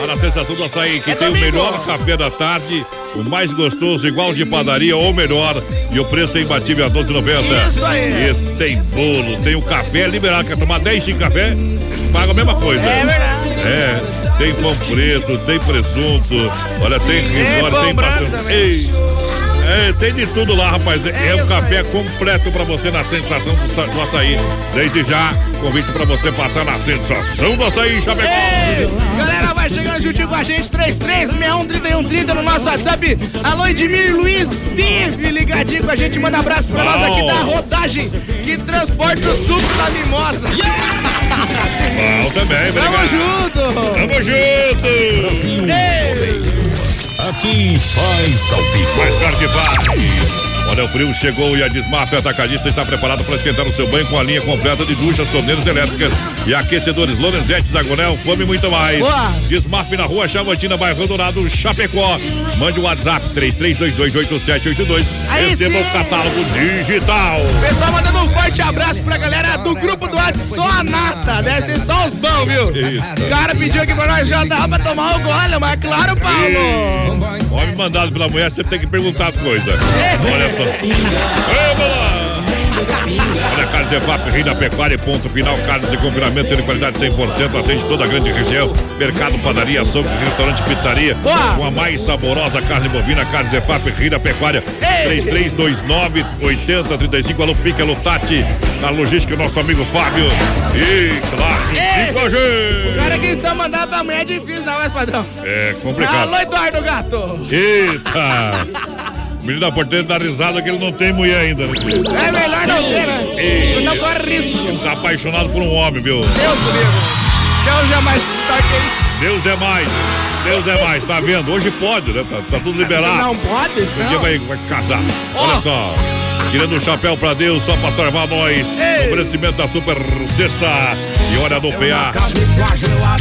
Olha a sensação do açaí, que É tem o domingo. melhor café da tarde, o mais gostoso, igual de padaria ou melhor. E o preço é imbatível a 12,90. Isso aí. Esse tem bolo, tem o café liberado. Quer tomar 10 de café? Paga a mesma coisa. É verdade. É, tem pão preto, tem presunto, olha, tem risole, pão tem bastante. É, tem de tudo lá, rapaz. É, um café completo pra você na sensação do, do açaí. Desde já, convite pra você passar na sensação do açaí, Chapecó. Galera, vai chegando juntinho com a gente, 33613130 no nosso WhatsApp. Alô, Edmir Luiz Bife, ligadinho com a gente. Manda abraço pra nós aqui da rodagem que transporta o suco da mimosa. Bom também, obrigado. Tamo junto! Tamo junto! Brasil Ei. Aqui faz ao vivo. Tarde que vai. Olha, o frio chegou e a Desmaf Atacadista está preparado para esquentar o seu banho com a linha completa de duchas, torneiras elétricas e aquecedores Lorenzetti, Zagonel, Fome e muito mais. Boa. Na rua Chavantina, bairro Dourado, Chapecó. Mande o WhatsApp 33228782. Aí Receba o catálogo digital. Pessoal, mandando um forte abraço pra galera do grupo do WhatsApp, só a nata, deve ser só os bons, viu? Eita. O cara pediu aqui pra nós já dá pra tomar o gole, mas claro, Paulo. Homem mandado pela mulher, você tem que perguntar as coisas. Olha Vamos lá! Olha, Carlos Evap, Rei da Pecuária, ponto final, carnes de confinamento de qualidade 100%, atende toda a grande região, mercado, padaria, açougue, restaurante, pizzaria, com a mais saborosa carne bovina, Carlos Evap, Rei da Pecuária, Ei. 3329-8035, alô Pique, alô Tati, na logística, o nosso amigo Fábio, e claro, Ei. com a O gente. cara que só mandar pra mulher é difícil, não, mas padrão. É complicado. Alô, Eduardo Gato. Eita! O menino da porteira dá risada que ele não tem mulher ainda. né? É melhor não ter, né? Não corre risco. Tá apaixonado por um homem, viu? Deus do livro. Deus jamais sabe quem. Deus é mais. Deus é mais, tá vendo? Hoje pode, né? Tá, tá tudo liberado. Não pode? Um dia vai, vai casar. Ó. Olha só. Tirando o chapéu pra Deus, só pra salvar nós. Ei. Oferecimento da Super Sexta. E olha no PA.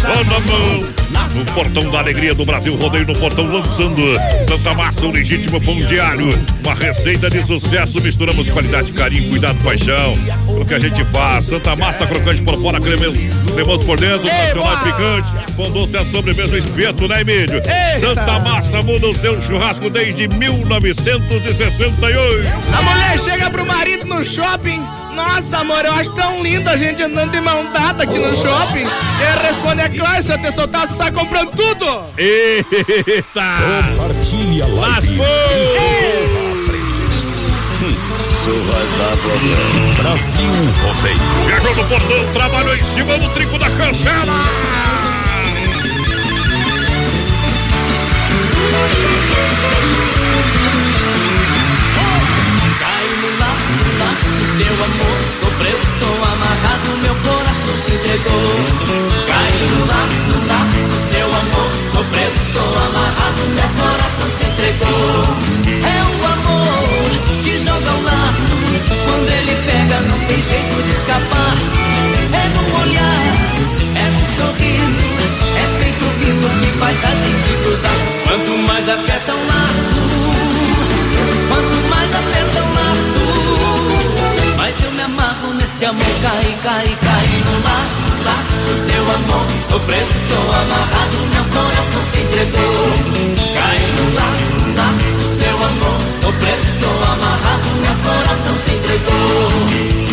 Ó na mão. No portão da alegria do Brasil, rodeio no portão lançando Santa Massa, um legítimo pão diário. Uma receita de sucesso. Misturamos qualidade, carinho, cuidado, paixão. Que a gente faz. Santa Massa crocante por fora, cremoso, cremoso por dentro, Ei, nacional picante. Com doce a sobremesa, espeto, né, Emílio? Eita. Santa Massa muda o seu churrasco desde 1968. A mulher chega pro marido no shopping. Nossa, amor, eu acho tão lindo a gente andando de mão dada aqui no shopping. Ele responde, é claro, te soltar, você tá comprando tudo. Eita! Compartilhe a live. Isso vai dar problema. Brasil Rodeio. Viajou no portão, trabalhou em cima do trinco da cancela. Cai, cai no laço, laço do seu amor. Tô preso, tô amarrado, meu coração se entregou. Cai no laço, laço do seu amor. Tô preso, tô amarrado, meu coração se entregou.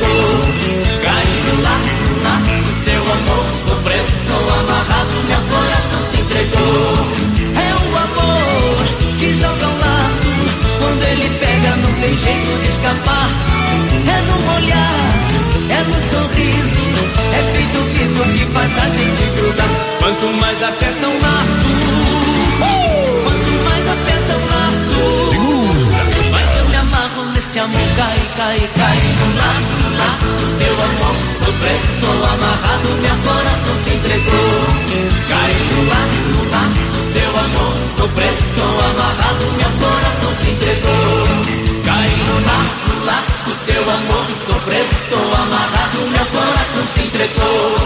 Coração se entregou. Cai no laço, do seu amor. Tô preso, tô amarrado, meu coração se entregou. É o amor que joga o laço. Quando ele pega, não tem jeito de escapar. É no olhar, é no sorriso. É feito visgo que faz a gente grudar. Quanto mais aperta um laço. Quanto mais Deixa me cair, cair, no laço, no laço do seu amor. Tô preso, estou amarrado, meu coração se entregou. Cair no laço, no laço do seu amor. Tô preso, estou amarrado, meu coração se entregou. Cair no laço, no laço do seu amor. Tô preso, estou amarrado, meu coração se entregou.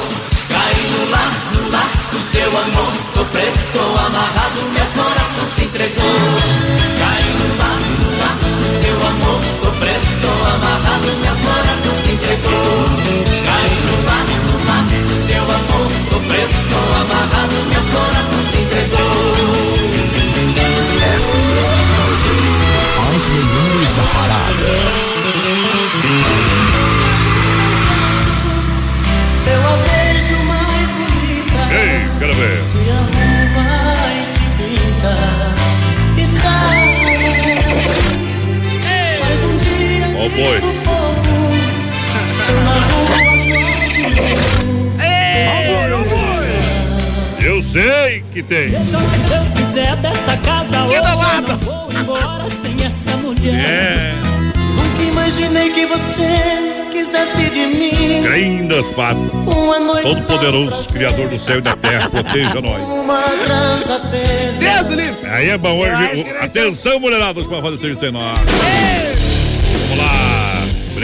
Cair no laço, no laço do seu amor. Tô preso, estou amarrado, meu coração se entregou. Amarrado, meu coração se entregou. Boi. Eu sei que tem. Seja o que Deus quiser desta casa hoje, da eu lata. não vou embora sem essa mulher. É. Nunca imaginei que você quisesse de mim. Grandas patas. Uma noite Todo poderoso, Criador do céu e da terra, proteja nós. Deus livre. Aí é bom hoje. Atenção, mulherados, para fazer serviço em nós.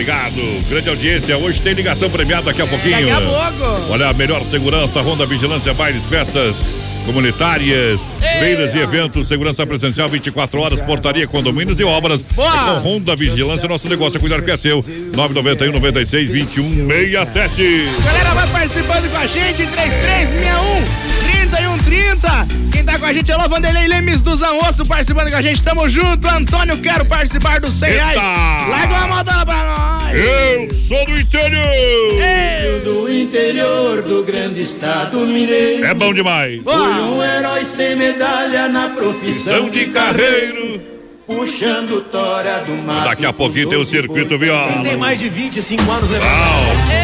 Obrigado. Grande audiência. Hoje tem ligação premiada daqui a pouquinho. Daqui a pouco. Olha, a melhor segurança, Ronda Vigilância, bailes, festas comunitárias, feiras e eventos, segurança presencial 24 horas, portaria, condomínios e obras. Boa. É com Ronda Vigilância, nosso negócio é cuidar que é seu. 991 96 21 67. Galera, vai participando com a gente, 3361 3130. Quem tá com a gente é o Vanderlei Lemes do Zanrosso participando com a gente. Tamo junto. Antônio, quero participar dos 100 reais. Eita! Larga uma modala pra nós. Eu sou do interior! Ei. Do interior do grande estado mineiro. É bom demais! Fui um herói sem medalha na profissão São de carreiro! Puxando tora do mato. Daqui a pouquinho tem o circuito viola. Tem mais de 25 anos levando.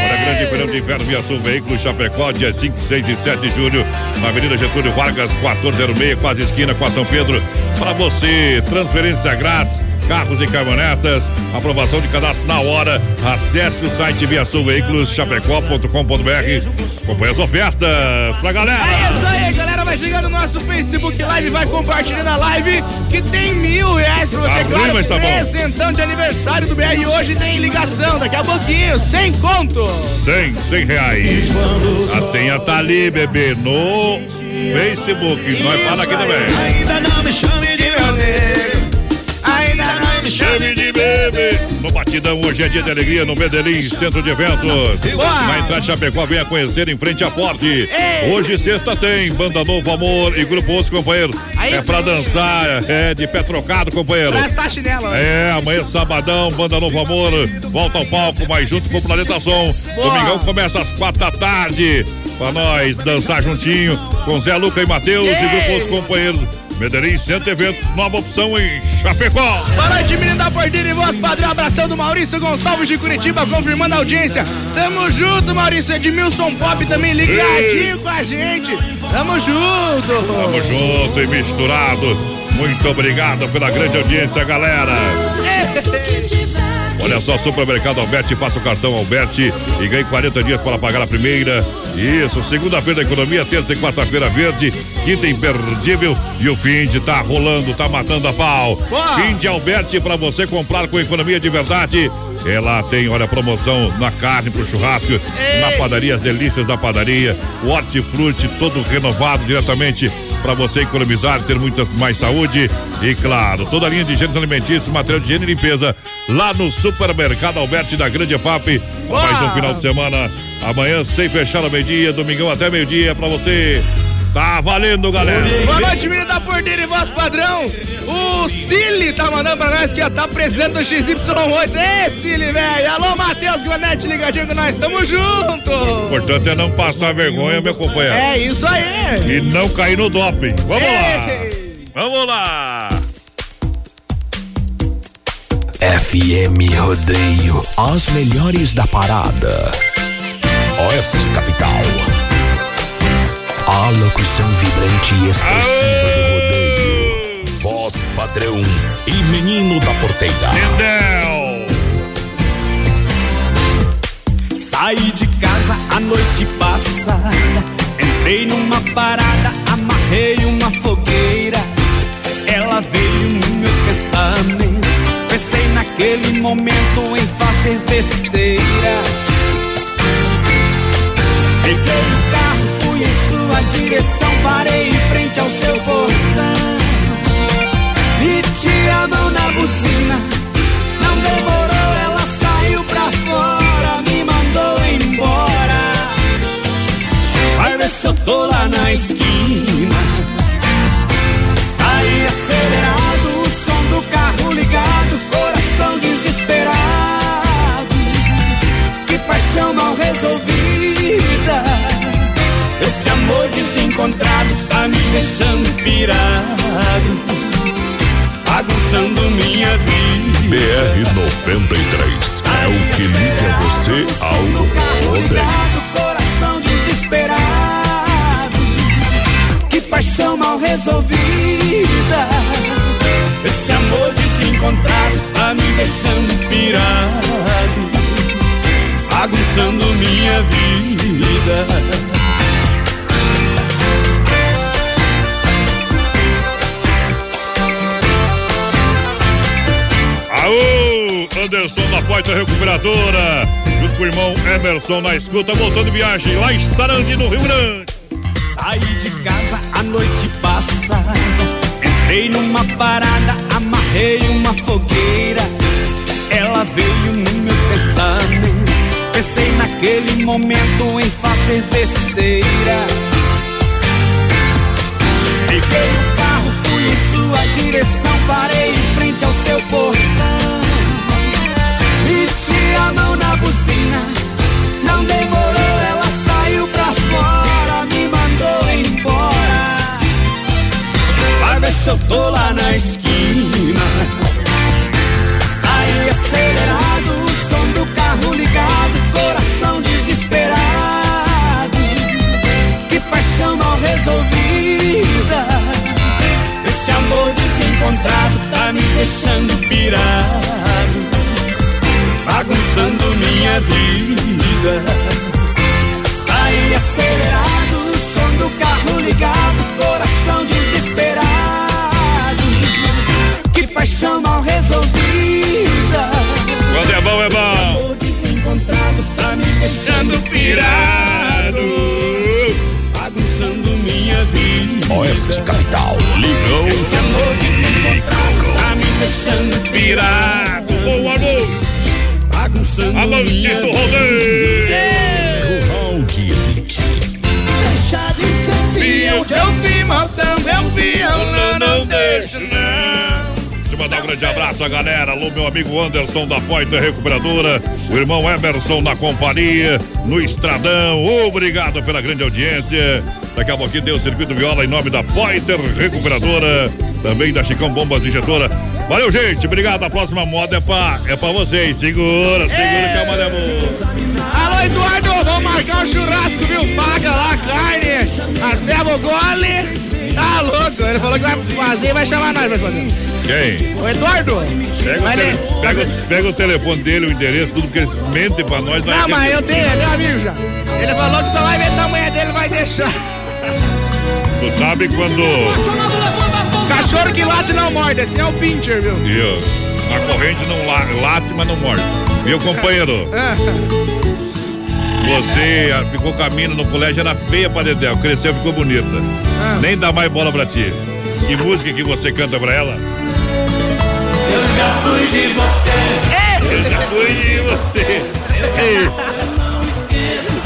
De inverno Via Sul Veículos Chapecó, dia 5, 6 e 7 de julho, na Avenida Getúlio Vargas, 1406, quase esquina com a São Pedro. Para você, transferência grátis, carros e caminhonetas, aprovação de cadastro na hora. Acesse o site Via Sul Veículos Chapecó.com.br. Acompanhe as ofertas pra galera. É isso aí, galera. Vai chegando no nosso Facebook Live, vai compartilhando a live que tem mil reais pra você, Tá ruim, claro. tá presentão de aniversário do BR. Hoje tem ligação, daqui a pouquinho, sem conto. 100, 100 reais. A senha tá ali, bebê, no Facebook. Nós fala aqui também. Ainda não me chame de meu chame de bebê. No Batidão, hoje é dia de alegria no Medellín, centro de eventos. Entrada de Chapecó, venha conhecer em frente à Forte. Hoje, sexta, tem Banda Novo Amor e Grupo Osso, companheiro. É pra dançar, é de pé trocado, companheiro. É, amanhã sabadão, Banda Novo Amor, volta ao palco, mais junto com o Planeta Som. Domingão começa às quatro da tarde, pra nós dançar juntinho com Zé Luca e Matheus e. Grupo Osso, companheiro. Medellín, Centro Eventos, nova opção em Chapecó. Boa noite, menino da Porteira e voz padrão. Abração do Maurício Gonçalves de Curitiba, confirmando a audiência. Tamo junto, Maurício Edmilson Pop também ligadinho com a gente. Tamo junto. Tamo junto e misturado. Muito obrigado pela grande audiência, galera. Olha só, Supermercado Alberti, faça o cartão Alberti e ganhe 40 dias para pagar a primeira. Isso, segunda-feira da economia, terça e quarta-feira verde, quinta imperdível e o fim de tá rolando, tá matando a pau. Fim de Alberti para você comprar com economia de verdade. Ela tem, olha, promoção na carne pro churrasco, na padaria, as delícias da padaria, o hortifruti todo renovado diretamente para você economizar, ter muitas mais saúde e, claro, toda a linha de higiene alimentícia, material de higiene e limpeza lá no Supermercado Alberti da Grande FAP. Mais um final de semana. Amanhã, sem fechar ao meio-dia, domingão até meio-dia para você. Tá valendo, galera. Boa noite, menino da Porteira e voz padrão. O Cili tá mandando pra nós que ó, tá precisando do XY8. Ê, Cili, velho. Alô, Matheus Granete, ligadinho com nós. Tamo junto. O importante é não passar vergonha, meu companheiro. É isso aí. E não cair no doping. Vamos lá. Ei. Vamos lá. FM Rodeio. As melhores da parada. Oeste Capital. A locução vibrante e expressiva do rodeio. Voz padrão e menino da porteira. Lindel. Saí de casa a noite passada. Entrei numa parada, amarrei uma fogueira. Ela veio no meu pensamento. Pensei naquele momento em fazer besteira. Peguei direção. direção, parei em frente ao seu portão. Meti a mão na buzina, não demorou, ela saiu pra fora, me mandou embora. Vai ver se eu tô lá na esquina. Deixando pirado. Bagunçando minha vida. Aô, Anderson da Poita Recuperadora, junto com o irmão Emerson na escuta, voltando viagem lá em Sarandi, no Rio Grande. Saí de casa a noite passada. Entrei numa parada, amarrei uma fogueira. Ela veio no meu pensamento. Pensei naquele momento em fazer besteira. Peguei o carro, fui em sua direção. Parei em frente ao seu portão. Meti a mão na buzina. Não demorou, ela saiu pra fora, me mandou embora. Vai ver se eu tô lá na esquina. Saí acelerado, o som do carro ligado, coração desesperado. Que paixão mal resolvida. Esse amor desencontrado tá me deixando pirado. Bagunçando minha vida. Saí acelerado, o som do carro ligado, coração desesperado. Paixão mal resolvida. Quando é bom, é bom. Amor desencontrado tá me deixando pirado. Bagunçando minha vida. Oeste Capital. Ligou. Esse amor desencontrado tá me deixando pirado. Boa noite. Bagunçando Alô, minha Tito vida. Rodeio. Curral de Elite. Deixa de ser. Eu vi matando, eu vi Não, não deixa, não. Mandar um grande abraço à galera. Alô, meu amigo Anderson da Poita Recuperadora. O irmão Emerson na companhia, no Estradão. Obrigado pela grande audiência. Daqui a pouquinho tem o circuito viola em nome da Poiter Recuperadora. Também da Chicão Bombas Injetora. Valeu, gente. Obrigado. A próxima moda é pra, é pra vocês. Segura, segura que a moda é boa. Alô, Eduardo, vamos marcar um churrasco, viu? Paga lá a carne, a o gole. Tá louco, ele falou que vai fazer e vai chamar nós pra fazer. Quem? O Eduardo. Pega o, tele- pega, pega o telefone dele, o endereço, tudo que eles mentem pra nós. nós Não, mas eu tenho, é meu amigo já. Ele falou que só vai ver se a mulher dele vai deixar. Tu sabe quando. Cachorro que late não morde, assim é o pincher, viu? Ó, a corrente não la- late, mas não morde. Viu, companheiro? Você ah, ficou mina no colégio, era feia pra Dedéu, cresceu, ficou bonita. Nem dá mais bola pra ti. Que música que você canta pra ela? Eu já fui de você. Eu já fui de você.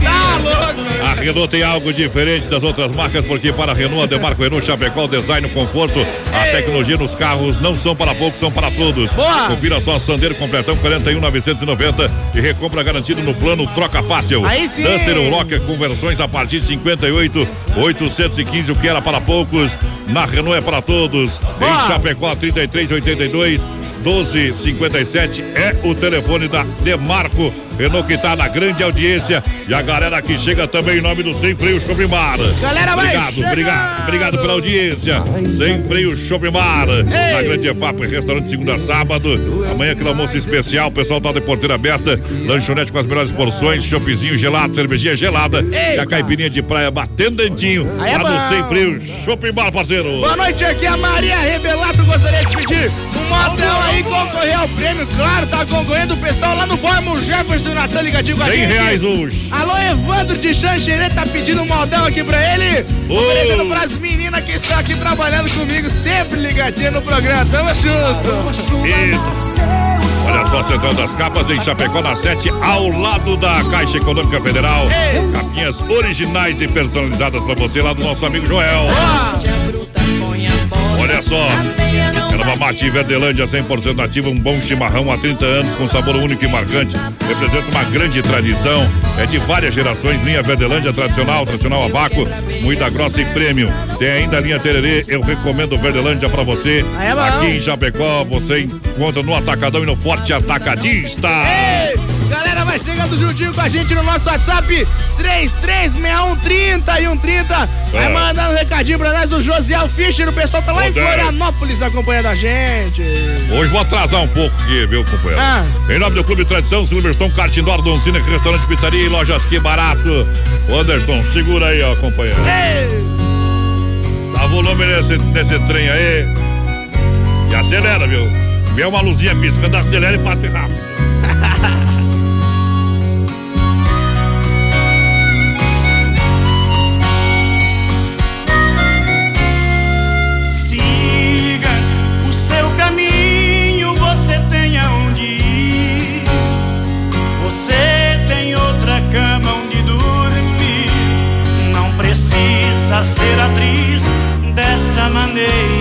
Tá louco. A Renault tem algo diferente das outras marcas, porque para a Renault, a Demarco Renault Chapecó, o design, o conforto, a tecnologia nos carros não são para poucos, são para todos. Boa. Confira só Sandeiro completão 41,990 e recompra garantido no plano Troca Fácil. Aí sim. Duster Rocker com versões a partir de 58,815, o que era para poucos, na Renault é para todos. Boa. Em Chapecó, 3382 1257 é o telefone da Demarco Renault que tá na grande audiência e a galera que chega também em nome do Sem Freio Shopping Bar. Galera, vai obrigado, chegando. obrigado, obrigado pela audiência. Sem Freio Shopping Bar. Na Grande EFAP, restaurante segunda a sábado. Amanhã aquele almoço especial, o pessoal tá de porteira aberta, lanchonete com as melhores porções, choppzinho gelado, cervejinha gelada e a caipirinha de praia batendo dentinho Aí é lá no bom. Sem Freio Shopping Bar, parceiro. Boa noite, aqui é a Maria Rebelato. Gostaria de pedir um motel aí concorrer ao prêmio. Claro, tá concorrendo o pessoal lá no Bormo Jefferson o Natan ligadinho com a 100 gente. reais hoje. Alô, Evandro de Xanxerê tá pedindo um modão aqui pra ele. Ô. Oferecendo pras meninas que estão aqui trabalhando comigo, sempre ligadinho no programa. Tamo junto. Eita. Olha só, Central das Capas em Chapecó, na 7, ao lado da Caixa Econômica Federal. Capinhas originais e personalizadas pra você lá do nosso amigo Joel. Olha só, Erva Mate Verdelândia 100% nativa, um bom chimarrão há 30 anos com sabor único e marcante. Representa uma grande tradição, é de várias gerações. Linha Verdelândia tradicional, tradicional a vácuo, moída grossa e prêmio. Tem ainda a linha Tererê, eu recomendo Verdelândia pra você. É. Aqui em Chapecó, você encontra no Atacadão e no Forte Atacadista. Ei, galera, vai chegando juntinho com a gente no nosso WhatsApp 336130 e 130. Vai É. mandando um recadinho pra nós, o Josiel Fischer, o pessoal tá lá em Ô, Dani. Florianópolis acompanhando a gente. Hoje vou atrasar um pouco aqui, viu, companheiro? Ah. Em nome do Clube Tradição, Silverstone, Kart Indoor, Don Cine, Restaurante Pizzaria e Lojas Que Barato. Anderson, segura aí, ó, companheiro. Dá volume nesse, nesse trem aí. E acelera, viu? Vê uma luzinha piscando, acelera e passe rápido. dessa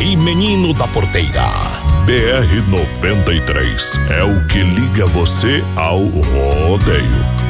E menino da porteira. BR 93 é o que liga você ao rodeio.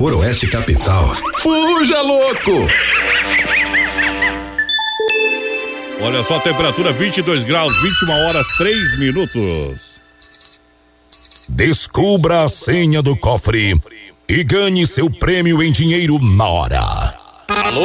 Se não for Oeste Capital, fuja louco! Olha só a temperatura, 22 graus, 21 horas, 3 minutos. Descubra a senha do cofre e ganhe seu prêmio em dinheiro na hora. Alô,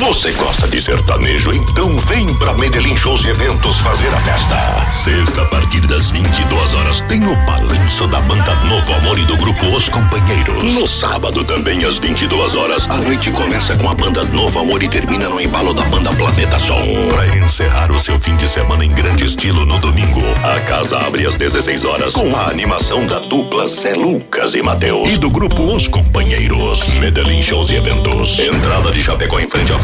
Você gosta de sertanejo? Então vem pra Medellín Shows e Eventos fazer a festa. Sexta, a partir das 22 horas, tem o balanço da banda Novo Amor e do grupo Os Companheiros. No sábado, também às 22 horas, a noite começa com a banda Novo Amor e termina no embalo da banda Planeta Som. Pra encerrar o seu fim de semana em grande estilo no domingo, a casa abre às 16 horas com a animação da dupla Zé Lucas e Matheus e do grupo Os Companheiros. Medellín Shows e Eventos. Entrada de Chapecó em frente à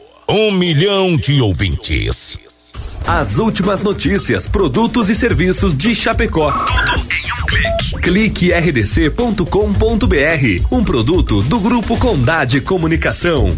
Um milhão de ouvintes. As últimas notícias, produtos e serviços de Chapecó. Tudo em um clique. Clique rdc.com.br. Um produto do Grupo Condade Comunicação.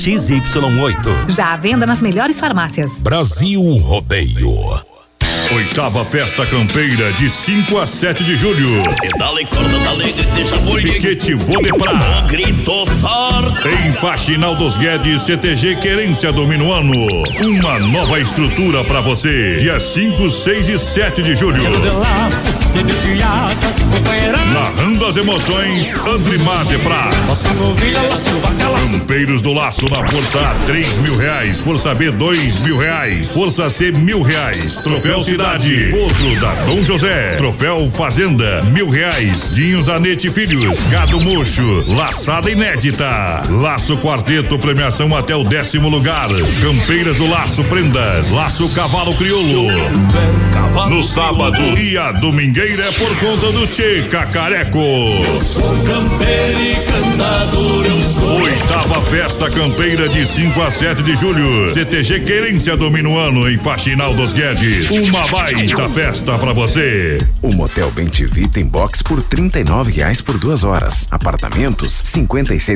XY8. Já à venda nas melhores farmácias. Brasil Rodeio. Oitava Festa Campeira de 5 a 7 de julho. Dale corda, dale grite, sabor Piquete Vodepra. Grito sorte. Em Faxinal dos Guedes, CTG Querência do Minuano. Uma nova estrutura pra você. Dia 5, 6 e 7 de julho. Narrando as emoções, Andrimar de Prá. Campeiros do Laço na Força A, 3 mil reais. Força B, 2 mil reais. Força C, mil reais. Troféu Cidade, outro da Dom José. Troféu Fazenda, mil reais. Dinhos Anete Filhos, Gado Mocho, Laçada Inédita. Laço Quarteto, premiação até o décimo lugar. Campeiras do Laço Prendas, Laço Cavalo Crioulo. No sábado e a domingueira é por conta do Tchê Cacareco. Eu sou e cantador, eu sou. Oitava Festa Campeira de 5 a 7 de julho. CTG Querência do Minuano em Faxinal dos Guedes. Uma baita festa pra você. O Motel Bem TV tem box por R$ reais por duas horas. Apartamentos, R$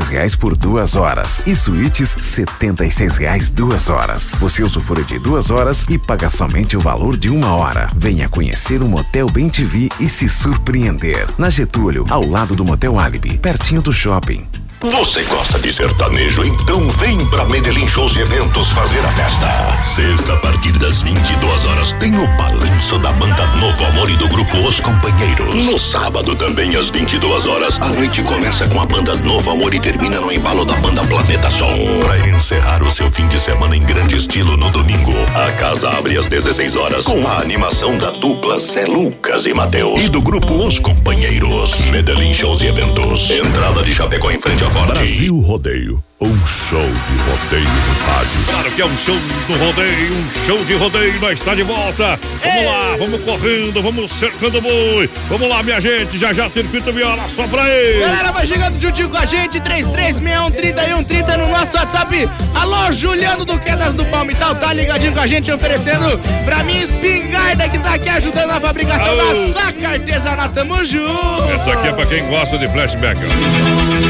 reais por duas horas. E suítes, R$ reais duas horas. Você usufrui de duas horas e paga somente o valor de uma hora. Venha conhecer o Motel Bem TV e se surpreender. Na Getúlio, ao lado do Motel Alibi, pertinho do shopping. Você gosta de sertanejo? Então vem pra Medellín Shows e Eventos fazer a festa. Sexta, a partir das 22 horas, tem o balanço da banda Novo Amor e do grupo Os Companheiros. No sábado, também às 22 horas, a noite começa com a banda Novo Amor e termina no embalo da banda Planeta Som. Pra encerrar o seu fim de semana em grande estilo no domingo, a casa abre às 16 horas com a animação da dupla Zé Lucas e Matheus e do grupo Os Companheiros. Medellín Shows e Eventos. Entrada de Chapecó em frente à Forte. Brasil Rodeio. Um show de rodeio no rádio. Claro que é um show do rodeio, um show de rodeio, nós está de volta. Vamos lá, vamos correndo, vamos cercando o boi. Vamos lá, minha gente, já já circuito viola só pra ele. Galera, vai chegando juntinho com a gente, 3361-3130 no nosso WhatsApp. Alô, Juliano do Quedas do Palmital, tá ligadinho com a gente, oferecendo pra mim espingarda que tá aqui ajudando na fabricação Aô. da saca artesanal. Tamo junto. Essa aqui é pra quem gosta de flashback. ó.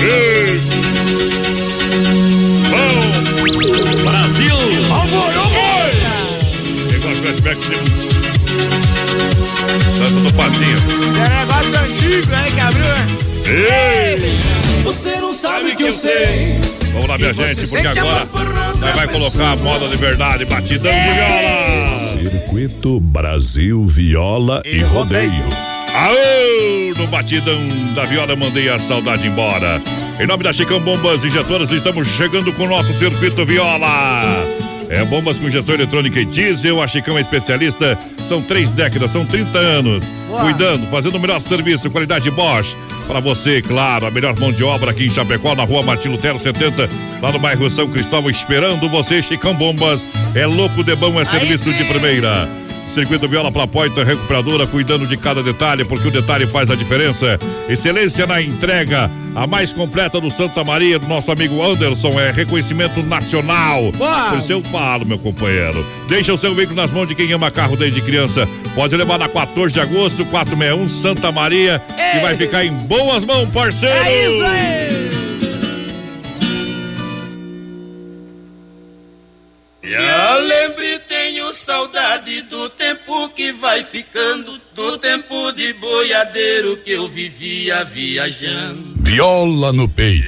Ei. Bom. Brasil! Ó o boi, ó o boi! Quem gosta de flashback, Santo do Passinho. É negócio antigo aí que abriu? Ei! Você não sabe que eu sei. Vamos lá, minha gente, porque agora nós vai colocar a moda de verdade, batidão de viola. Circuito Brasil Viola e Rodeio. Aô, no batidão da viola mandei a saudade embora. Em nome da Chicão Bombas Injetoras, estamos chegando com o nosso circuito viola. É bombas com injeção eletrônica e diesel. A Chicão é especialista. São três décadas, são 30 anos. Boa. Cuidando, fazendo o melhor serviço, qualidade Bosch. Para você, claro, a melhor mão de obra aqui em Chapecó, na rua Martin Lutero 70, lá no bairro São Cristóvão, esperando você, Chicão Bombas. É louco de bom, é serviço de primeira. Circuito Viola Plapoita Recuperadora, cuidando de cada detalhe, porque o detalhe faz a diferença. Excelência na entrega, a mais completa do Santa Maria, do nosso amigo Anderson, é reconhecimento nacional. Boa. Por isso eu falo, meu companheiro. Deixa o seu veículo nas mãos de quem ama carro desde criança. Pode levar na 14 de agosto, 461 Santa Maria, que vai ficar em boas mãos, parceiro. É isso aí! Eu lembro e tenho saudade do tempo que vai ficando, do tempo de boiadeiro que eu vivia viajando. Viola no peito.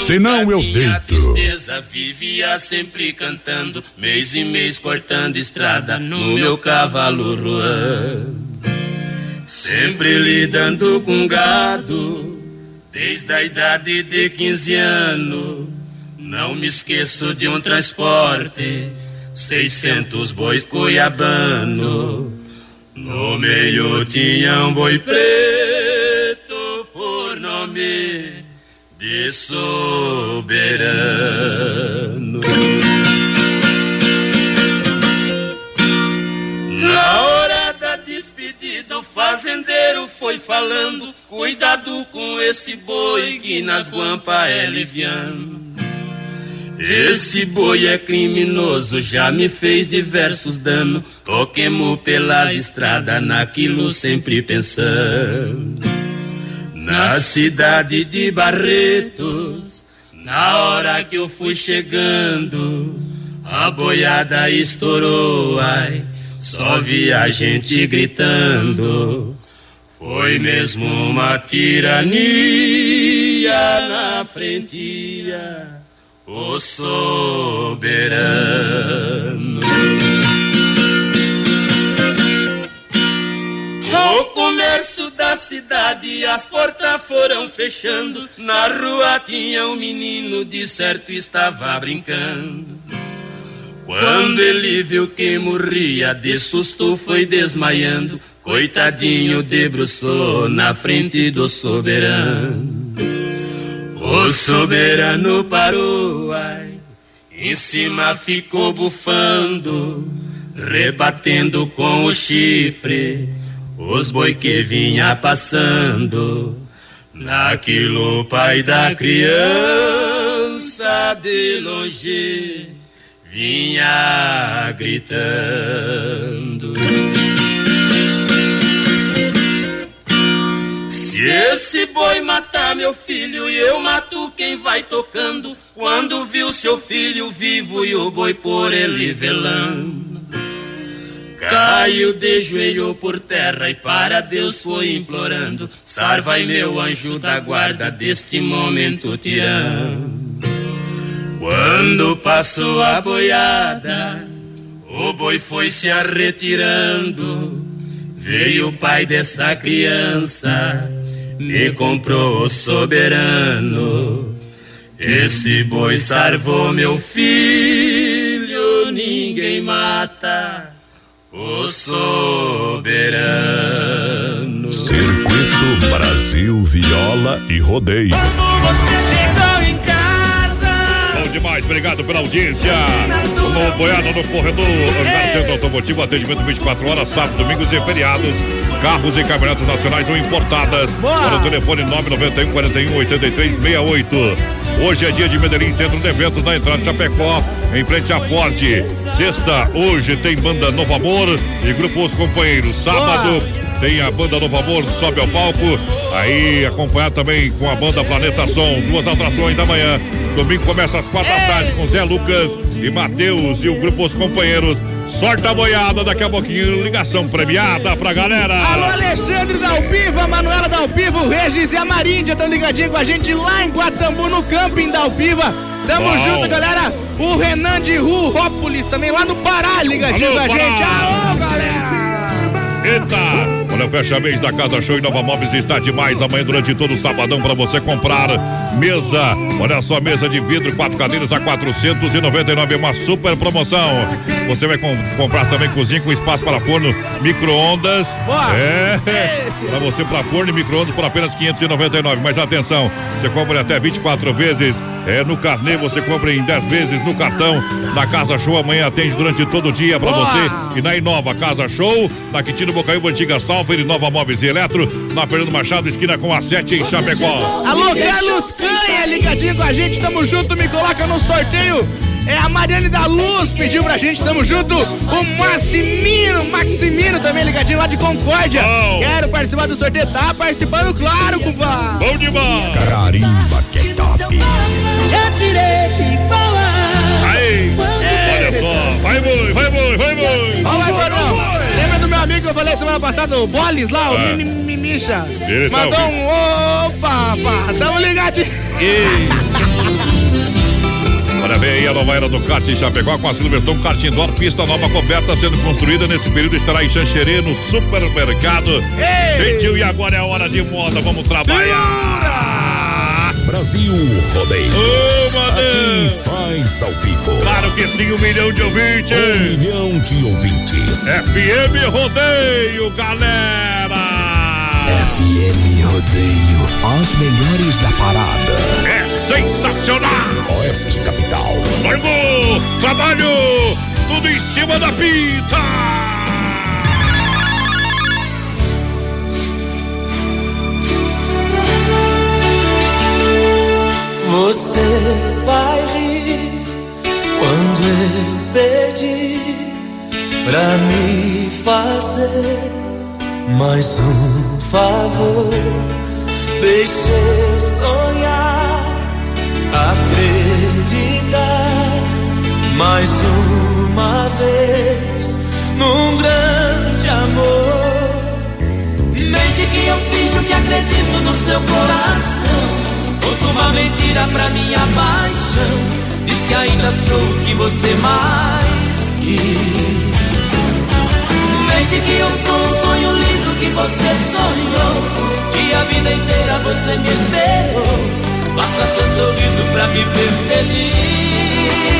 Senão eu deito. tristeza vivia sempre cantando, mês e mês cortando estrada no meu cavalo ruando. Sempre lidando com gado, desde a idade de 15 anos. Não me esqueço de um transporte, 600 bois cuiabano. No meio tinha um boi preto por nome de soberano. Na hora da despedida, o fazendeiro foi falando: Cuidado com esse boi que nas guampas é liviano. Esse boi é criminoso, já me fez diversos danos. Toquemo pelas estradas, naquilo sempre pensando. Na cidade de Barretos, na hora que eu fui chegando, a boiada estourou, ai, só vi a gente gritando. Foi mesmo uma tirania na frentia, o soberano. O comércio da cidade, as portas foram fechando. Na rua tinha um menino, de certo estava brincando. Quando ele viu que morria, de susto foi desmaiando. Coitadinho debruçou na frente do soberano. O soberano parou, ai, em cima ficou bufando, rebatendo com o chifre os boi que vinha passando. Naquilo pai da criança de longe vinha gritando. Se esse matar meu filho e eu mato quem vai tocando, quando viu seu filho vivo e o boi por ele velando. Caiu de joelho por terra e para Deus foi implorando. Sarvai meu anjo da guarda deste momento tirando. Quando passou a boiada, o boi foi se arretirando. Veio o pai dessa criança, me comprou o soberano. Esse boi salvou meu filho, ninguém mata o soberano. Circuito Brasil Viola e Rodeio. Você chegou em casa. Bom demais, obrigado pela audiência. Como boiada no corredor, Andar Centro Automotivo, atendimento 24 horas, sábados, domingos e feriados. Carros e caminhonetas nacionais ou importadas. Para o telefone 991 41 83 68. Hoje é dia de Medellín, centro de eventos na entrada de Chapecó, em frente à Ford. Sexta, hoje tem banda Novo Amor e grupo Os Companheiros. Sábado, tem a banda Novo Amor, sobe ao palco. Aí acompanhar também com a banda Planeta Som. Duas atrações da manhã. Domingo começa às quatro da tarde com Zé Lucas e Matheus e o grupo Os Companheiros. Sorta a boiada, daqui a pouquinho, ligação premiada pra galera. Alô, Alexandre Dalpiva, Manuela Dalpiva, o Regis e a Maríndia estão ligadinhos com a gente lá em Guatambu, no camping Dalpiva. Tamo Bom. junto, galera. O Renan de Rurópolis também lá no Pará, ligadinho Alô, com a Pará. gente. Alô, galera. Eita! Olha, o fecha mês da Casa Show e Nova Móveis está demais. Amanhã, durante todo o sabadão, para você comprar mesa. Olha só, mesa de vidro, quatro cadeiras a 499. É uma super promoção. Você vai com- comprar também cozinha com espaço para forno, micro-ondas. É, para você para forno e micro-ondas por apenas 599. Mas atenção, você compra até 24 vezes. É no carnê, você compra em 10 vezes no cartão. Na Casa Show amanhã atende durante todo o dia para você. E na Inova Casa Show, na Quitino Bocaiúva, Antiga Salva, Nova Móveis e Eletro, na Fernando Machado, esquina com a 7 em Chapecó. Alô, Carlos Canha, ligadinho com a gente, tamo junto, me coloca no sorteio. É a Mariane da Luz, pediu pra gente, tamo junto. O Maximino, Maximino também ligadinho lá de Concórdia. Quero participar do sorteio, tá participando, claro, compadre. Bom demais. Carimba que é top. Eu tirei igual a Aí, olha só. Vai, boi, vai, boi, vai, boi. Ó, vai, que eu falei semana passada, o Bolis lá, o. Mimi Mimicha? Tá Mandou ouvindo. um opa, pá, tamo ligadinho. Olha bem aí a nova era do kart em Chapecó com a Silverstone Kart Indoor, pista nova coberta sendo construída. Nesse período estará em Xanxerê, no supermercado. Ei! Gentil, e agora é a hora de moda, vamos trabalhar. Brasil Rodeio. Ô! Aqui faz ao vivo. Claro que sim, um milhão de ouvintes. Um milhão de ouvintes. FM Rodeio, galera! FM Rodeio, as melhores da parada. É sensacional! Oeste Capital. Largou! Trabalho! Tudo em cima da pita! Você vai rir quando eu pedir pra me fazer mais um favor. Deixe eu sonhar, acreditar mais uma vez num grande amor. Mente que eu finjo que acredito no seu coração. Conto uma mentira pra minha paixão. Diz que ainda sou o que você mais quis. Mente que eu sou um sonho lindo que você sonhou. Que a vida inteira você me esperou. Basta seu sorriso pra me ver feliz.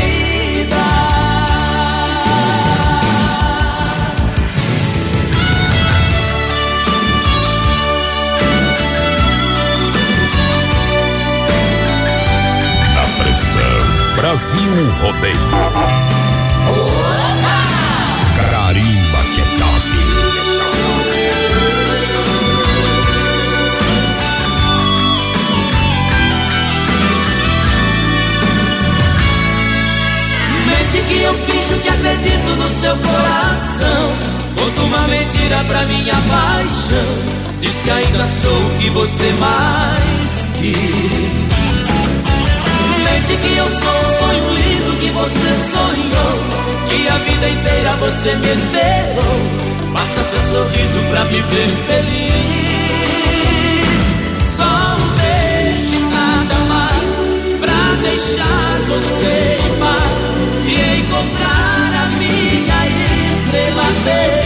Brasil Rodeio. Carimba que é. Mente que eu finjo que acredito no seu coração. Conto uma mentira pra minha paixão. Diz que ainda sou o que você mais quis. Mente que eu sou sonho lindo que você sonhou. Que a vida inteira você me esperou. Basta seu sorriso pra me ver feliz. Só um beijo e nada mais. Pra deixar você em paz. E encontrar a minha estrela perdida.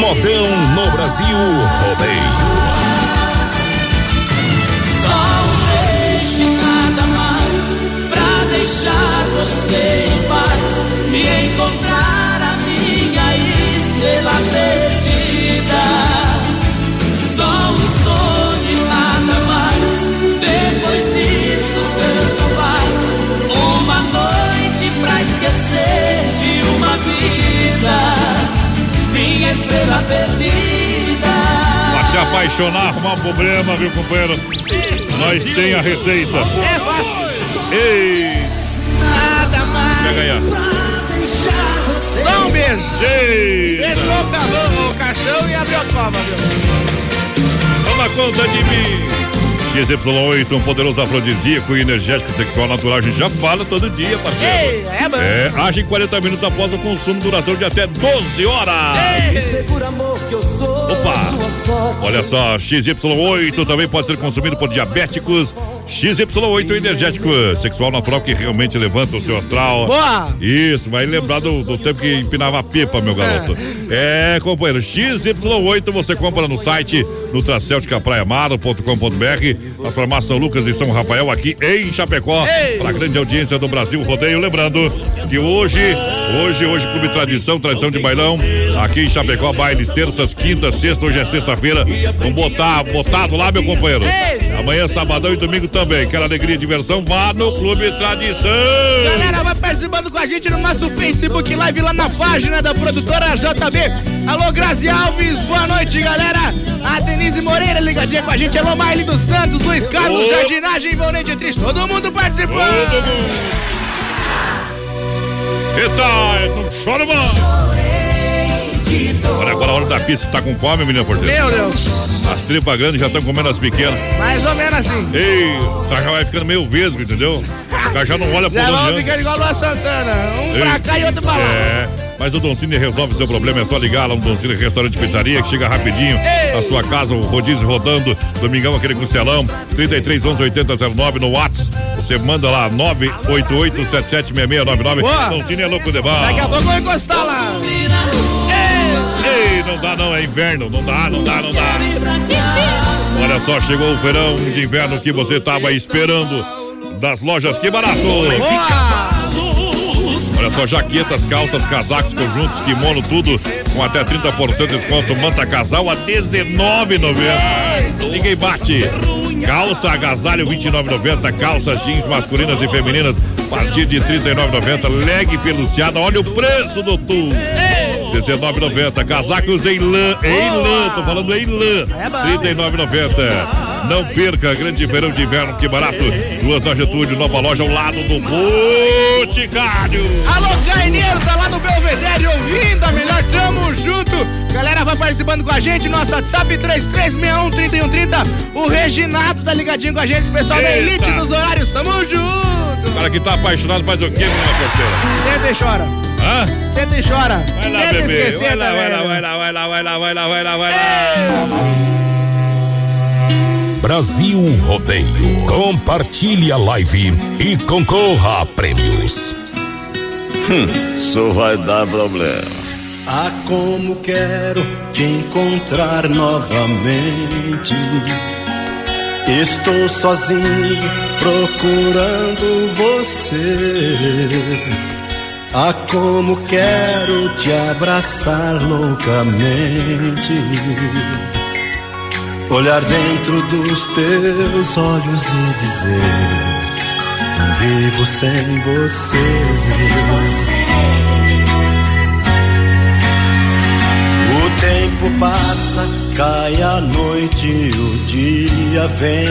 Modão no Brasil Rodeio. Só um beijo e nada mais pra deixar você em paz e encontrar a minha estrela. Apaixonar, arrumar um problema, viu, companheiro? Nós tem a receita. É fácil. Ei! Nada mais. Quer ganhar? Só um beijo. Fechou o, cavão, o caixão e abriu a cova, viu? Toma conta de mim. XY8, um poderoso afrodisíaco e energético sexual natural. A gente já fala todo dia, parceiro. Ei, é bom. É, age em 40 minutos após o consumo, duração de até 12 horas. Opa! Olha só, XY8 também pode ser consumido por diabéticos. XY8 energético sexual natural que realmente levanta o seu astral. Boa! Isso, vai lembrar do, do tempo que empinava a pipa, meu garoto. É, companheiro, XY8 você compra no site nutracelticapraiamaro.com.br, as farmácias São Lucas e São Rafael aqui em Chapecó, para a grande audiência do Brasil Rodeio. Lembrando que hoje, hoje, hoje, Clube Tradição, Tradição de Bailão, aqui em Chapecó, bailes terças, quintas, sexta, hoje é sexta-feira. Vamos botar, botado lá, meu companheiro. Amanhã, sabadão e domingo também. Quer alegria e diversão? Vá no Clube Tradição. Galera, vai participando com a gente no nosso Facebook Live lá na página da produtora JB. Alô, Grazi Alves, boa noite, galera. A Denise Moreira ligadinha com a gente. Alô, Maile dos Santos, Luiz Carlos, Ô. Jardinagem, Bonete Triste. Todo mundo participando. Todo mundo. Eita, não chora, mano. Olha, agora a hora da pista. Tá com fome, menina porteira? Meu Deus. As tripas grandes já estão comendo as pequenas. Mais ou menos assim. Ei, já vai ficando meio vesgo, entendeu? O cara já não olha pra Já onde ficando igual Lua Santana. Um pra Ei, cá e outro pra lá. É, mas o Don Cine resolve seu problema, é só ligar lá no Don Cine Restaurante Pizzaria, que chega rapidinho na sua casa, o rodízio rodando, domingão aquele costelão, 33 11 80 09 no Whats, você manda lá 988 776699. Boa. Don Cine é louco de bala. Daqui a pouco eu vou encostar lá. Ei, não dá não, é inverno, não dá, não dá, não dá. Olha só, chegou o verão de inverno que você estava esperando das lojas Que Barato. Olha só, jaquetas, calças, casacos, conjuntos, kimono, tudo com até 30% de desconto. Manta casal a R$19,90. Ninguém bate. Calça agasalho 29,90. Calças jeans masculinas e femininas a partir de 39,90. Leg peluciada, olha o preço, doutor. 19,90. Casacos em lã, em lã, tô falando em lã. 39,90. Não perca, grande verão de inverno, que barato. Duas na Getúlio, nova loja ao lado do Boticário. Alô, Carneiro, tá lá no Belvedere ouvindo a melhor, tamo junto. Galera, vai participando com a gente, nosso WhatsApp 3361-3130. O Reginado tá ligadinho com a gente, pessoal da Eita. Elite dos horários, tamo junto. O cara que tá apaixonado faz o quê, minha porteira? Senta e chora. Hã? Senta e chora. Vai lá, Tenta bebê. Vai lá, vai lá, vai lá, vai lá, vai lá, vai lá, vai lá, vai lá. Brasil Rodeio. Compartilhe a live e concorra a prêmios. Hum, isso vai dar problema. Ah, como quero te encontrar novamente. Estou sozinho procurando você. Ah, como quero te abraçar loucamente. Olhar dentro dos teus olhos e dizer: Não vivo sem você. O tempo passa, cai a noite, o dia vem.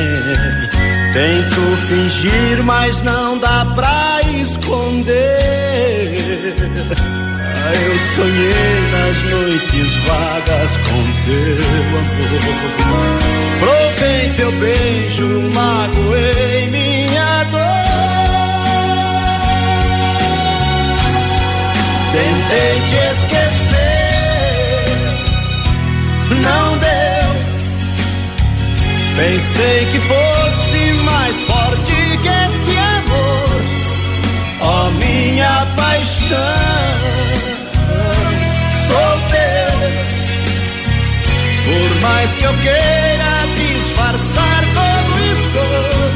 Tento fingir, mas não dá pra esconder. Ah, Eu sonhei nas noites vagas com teu amor. Provei teu beijo, magoei minha dor. Tentei te esquecer, não deu. Pensei que fosse mais forte paixão. Sou teu, por mais que eu queira disfarçar como estou,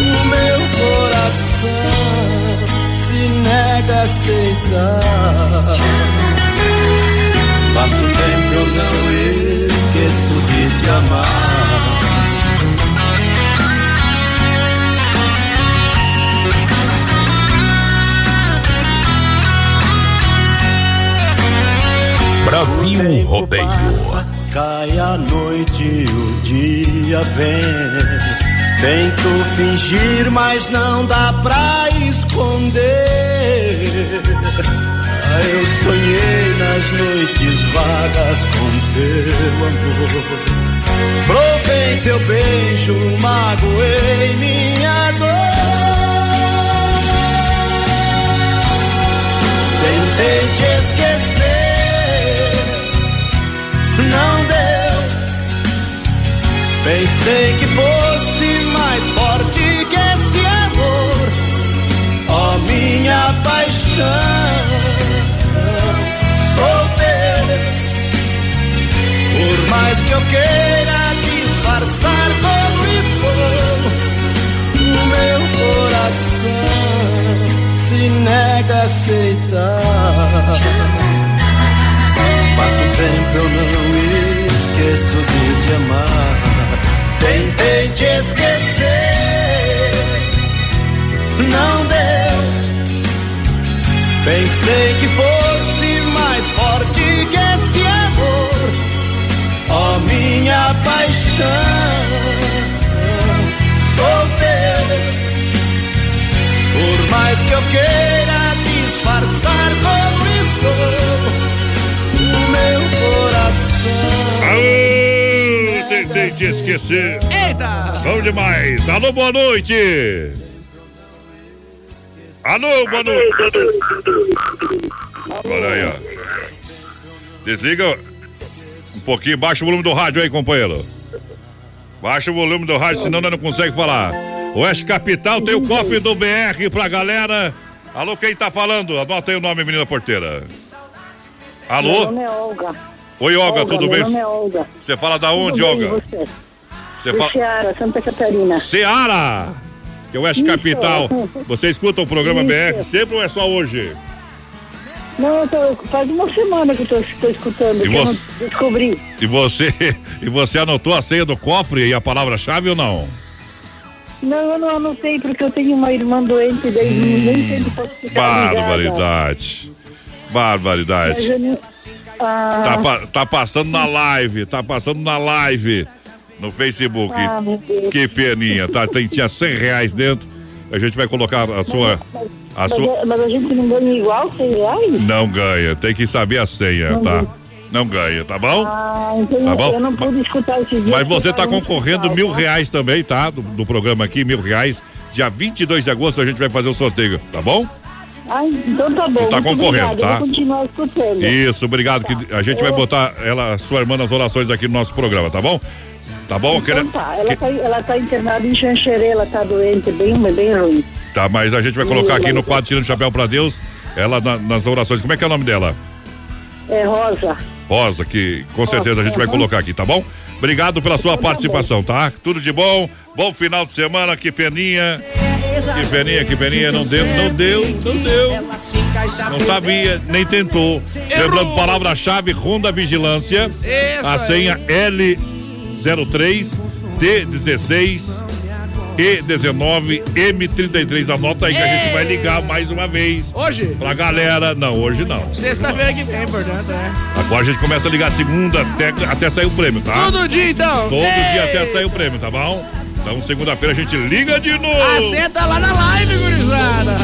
o meu coração se nega a aceitar. Passo tempo eu não esqueço de te amar. Brasil Rodeio. Cai a noite o dia vem. Tento fingir, mas não dá pra esconder. Ah, Eu sonhei nas noites vagas com teu amor. Provei teu beijo, magoei minha dor. Tentei te esquecer, Pensei que fosse mais forte que esse amor, ó minha paixão. Sou teu, por mais que eu queira disfarçar como estou, o meu coração se nega a aceitar. Passa um tempo eu não esqueço de te amar. Tentei te esquecer, não deu. Pensei que fosse mais forte que esse amor, ó minha paixão. Sou teu, por mais que eu queira disfarçar como estou, o meu coração. Aô, tentei te esquecer. Eita! Bom demais. Alô, boa noite. Alô, boa noite. Olha aí, ó. Desliga um pouquinho, baixa o volume do rádio aí, companheiro. Baixa o volume do rádio, senão nós não consegue falar. Oeste Capital tem o cofre do BR pra galera. Alô, quem tá falando? Anota aí o nome, menina porteira. Meu Alô? nome é Olga. Oi, Olga, Olga, tudo meu bem? nome é Olga. Você fala da onde, Tudo Olga? Você? Fala. Ceará, Santa Catarina. Seara! Que é o Oeste Isso. Capital. Você escuta o programa Isso. BR sempre ou é só hoje? Não, eu tô, faz uma semana que eu tô, tô escutando, E você? descobri. E você, e você anotou a senha do cofre e a palavra-chave ou não? Não, eu não anotei porque eu tenho uma irmã doente, daí nem sempre posso ficar ligada. Barbaridade. Mas Barbaridade. eu Ah, Tá, pa- tá passando na live, tá passando na live no Facebook. Ah. Que peninha, tá? Tem, tinha 100 reais dentro. A gente vai colocar a sua. A mas, sua. mas a gente não ganha igual, 100 reais? Não ganha, tem que saber a senha, Não tá? ganha. Não ganha, tá bom? Ah, então Tá bom? eu não pude escutar esses dias. Mas você tá concorrendo mil tá? reais também, tá? Do, do programa aqui, mil reais. Dia 22 de agosto a gente vai fazer o sorteio, tá bom? Ah, então tá bom. Tá concorrendo, obrigada, tá? Eu continuar escutando. Isso, obrigado. Que a gente vai Eu- botar ela, sua irmã nas orações aqui no nosso programa, tá bom? Tá bom? Então tá, ela tá, ela tá internada em Xanxerê, ela tá doente, bem, bem ruim. Tá, mas a gente vai colocar aqui no quadro Tirando o Chapéu pra Deus, ela na- nas orações. Como é que é o nome dela? É Rosa. Rosa, que com certeza a gente vai colocar aqui, tá bom? Obrigado pela sua participação, tá? Tudo de bom, bom final de semana, que peninha. Que peninha, que peninha, não deu, não deu, não deu. Não sabia, nem tentou. Lembrando, palavra-chave, Ronda Vigilância. A senha L03 T16 E19 M33. Anota aí que a gente vai ligar mais uma vez. Hoje? Pra galera. Não, hoje não. Sexta-feira que vem, portanto, é. Agora a gente começa a ligar segunda até, até sair o prêmio, tá? Todo dia, então. Todo Ei! dia até sair o prêmio, tá bom? Então segunda-feira a gente liga de novo. Assenta lá na live, gurizada.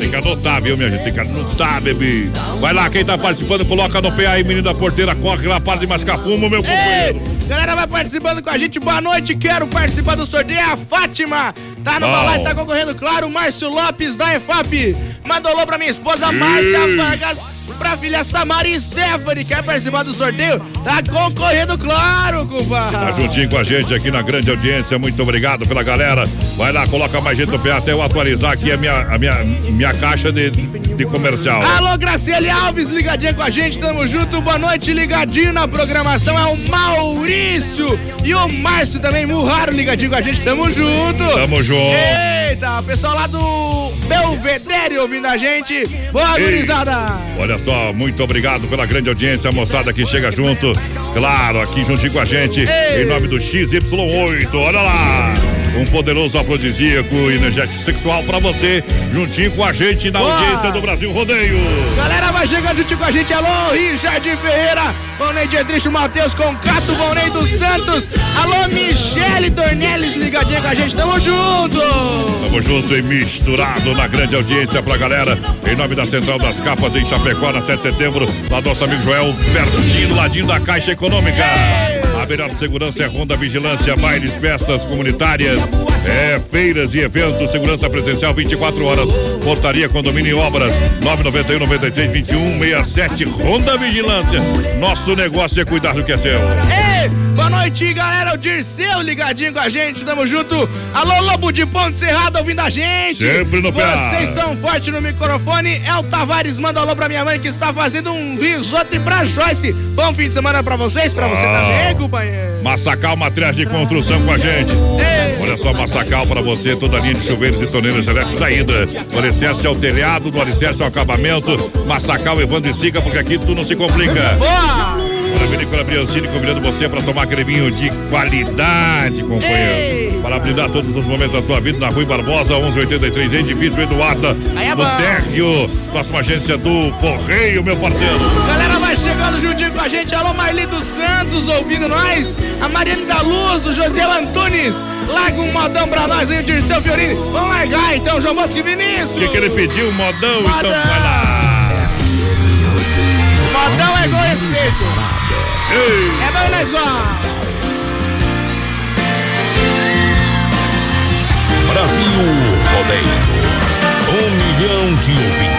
Tem que anotar, viu, minha gente? Tem que anotar, bebê. Vai lá, quem tá participando, coloca no pé aí, menino da porteira, corre lá, para de mascar fumo, meu companheiro. Ei, galera vai participando com a gente. Boa noite, quero participar do sorteio. É a Fátima. Tá no balai, tá concorrendo, claro. O Márcio Lopes da EFAP. Mandou alô pra minha esposa Márcia. Vargas. Pra filha Samara e Stephanie. Quer participar do sorteio? Tá concorrendo, claro, Tá compadre. juntinho com a gente aqui na grande audiência. Muito obrigado pela galera. Vai lá, coloca mais gente no pé até eu atualizar aqui a minha, a minha, minha caixa de, de comercial. Alô, Graciele Alves, ligadinha com a gente, tamo junto, boa noite, ligadinho na programação é o Maurício e o Márcio também, Murraro, ligadinho com a gente, tamo junto. Tamo junto. Eita, o pessoal lá do Belvedere ouvindo a gente, boa gurizada. Olha só, muito obrigado pela grande audiência, moçada que chega junto. Claro, aqui juntinho com a gente, Ei. em nome do XY8. Olha lá. Um poderoso afrodisíaco energético sexual pra você, juntinho com a gente na Boa. audiência do Brasil Rodeio. Galera, vai chegando junto com a gente. Alô, Richard Ferreira, Valnei Dietrich Matheus, Concato, Valnei dos Santos. Alô, Michele Dornelles, ligadinha com a gente. Tamo junto. Tamo junto e misturado na grande audiência pra galera. Em nome da Central das Capas em Chapecó, na 7 de setembro, lá nosso amigo Joel, pertinho, ladinho da Caixa Econômica. Melhor segurança é Ronda Vigilância, bailes, festas comunitárias, é, feiras e eventos, segurança presencial 24 horas, portaria, condomínio e obras, 991 96 21 67, Ronda Vigilância. Nosso negócio é cuidar do que é seu. Ei, boa noite, galera. O Dirceu ligadinho com a gente. Tamo junto. Alô, Lobo de Ponte Cerrado ouvindo a gente. Sempre no pé. Vocês são fortes no microfone. El Tavares manda alô pra minha mãe que está fazendo um risoto e pra Joyce. Bom fim de semana pra vocês, pra você Ah. também, companheiro. Massacal Materiais de Construção com a gente. Olha só, Massacal para você, toda a linha de chuveiros e torneiras elétricas ainda. Do alicerce ao telhado, do alicerce ao acabamento. Massacal, Evandro e Siga, porque aqui tudo não se complica. Boa! Olha, Vinícola Briancini convidando você para tomar aquele vinho de qualidade, companheiro. Para brindar todos os momentos da sua vida na Rui Barbosa, 1183, edifício Eduarda, é no térreo, próxima agência do Correio, meu parceiro. Galera, vai chegando juntinho com a gente. Alô, Marli dos Santos ouvindo nós. A Mariane da Luz, o José Antunes. Larga um modão pra nós aí, o Dirceu Fiorini. Vamos largar então, João Bosco e Vinícius. O que, que ele pediu? Modão, então Modão. vai lá. Modão é igual respeito. É bom, nós vamos. Brasil Rodeio. Um milhão de ouvintes.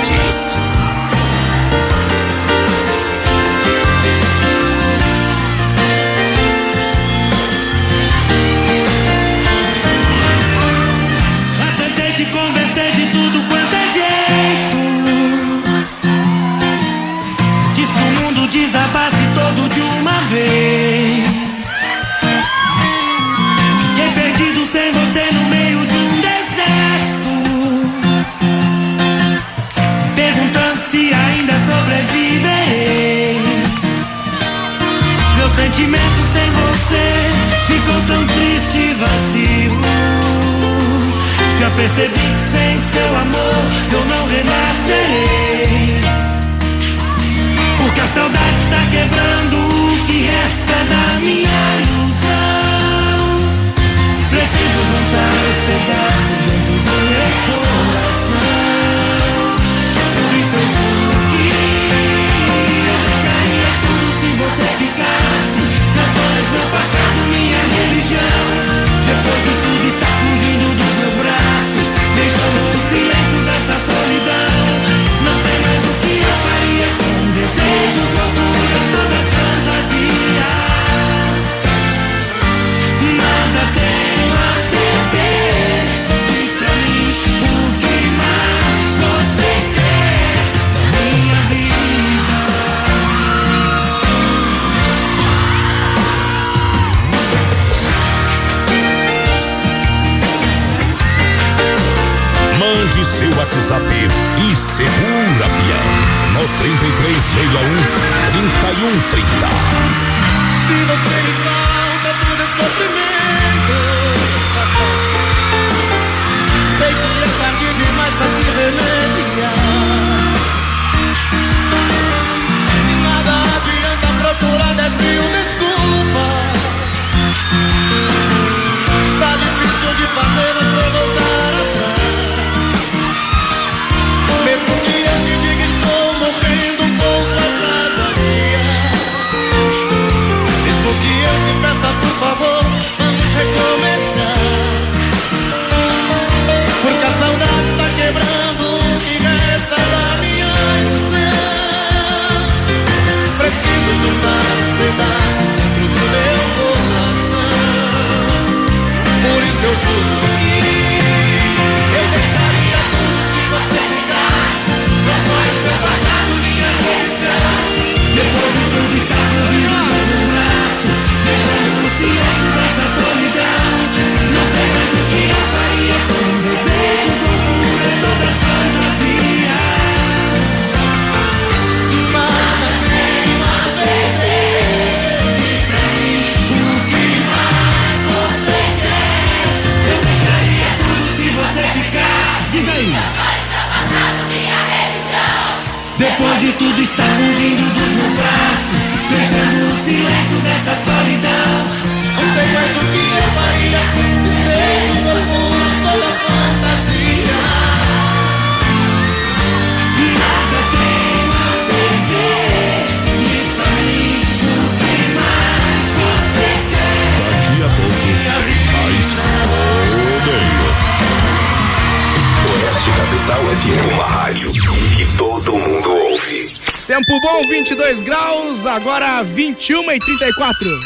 Tempo bom, 22 graus, agora 21 e 34.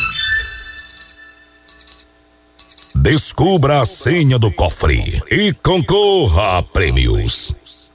Descubra a senha do cofre e concorra a prêmios.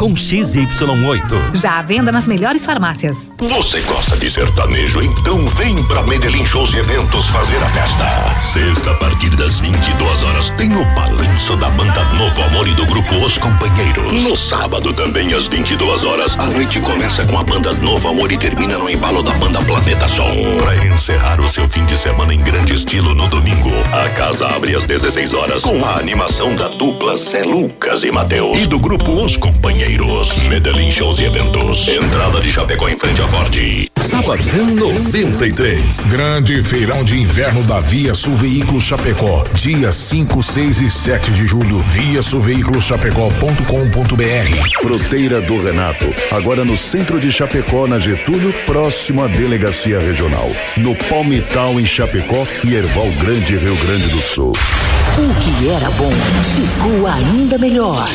com XY8. Já à venda nas melhores farmácias. Você gosta de sertanejo? Então vem pra Medellín Shows e Eventos fazer a festa. Sexta, a partir das 22 horas, tem o balanço da banda Novo Amor e do grupo Os Companheiros. No sábado, também às 22 horas, a noite começa com a banda Novo Amor e termina no embalo da banda Planeta Som. Pra encerrar o seu fim de semana em grande estilo no domingo, a casa abre às 16 horas com a animação da dupla Zé Lucas e Matheus e do grupo Os Companheiros. Medellín Shows e Eventos. Entrada de Chapecó em frente à Ford. Sabadão 93. Grande feirão de inverno da Via Sul Veículos Chapecó. Dia 5, 6 e 7 de julho. Via Sulveiculoschapecó.com.br. Fruteira do Renato. Agora no centro de Chapecó, na Getúlio, próximo à delegacia regional. No Palmital, em Chapecó e Erval Grande, Rio Grande do Sul. O que era bom ficou ainda melhor.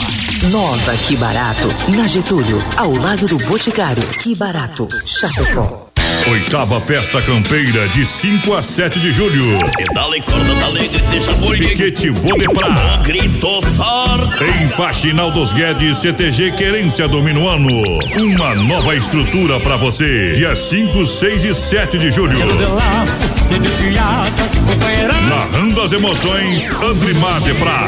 Nova Que Barato, na Getúlio, ao lado do Boticário. Que Barato, Chapecó. Oitava Festa Campeira, de 5 a 7 de julho. Pedala e corda da alegre, deixa boi. Piquete Vodepra. Grito sorte. Em Faxinal dos Guedes, CTG Querência do Minuano. Uma nova estrutura pra você. Dia 5, 6 e 7 de julho. Narrando as emoções, Andrimar de Prá.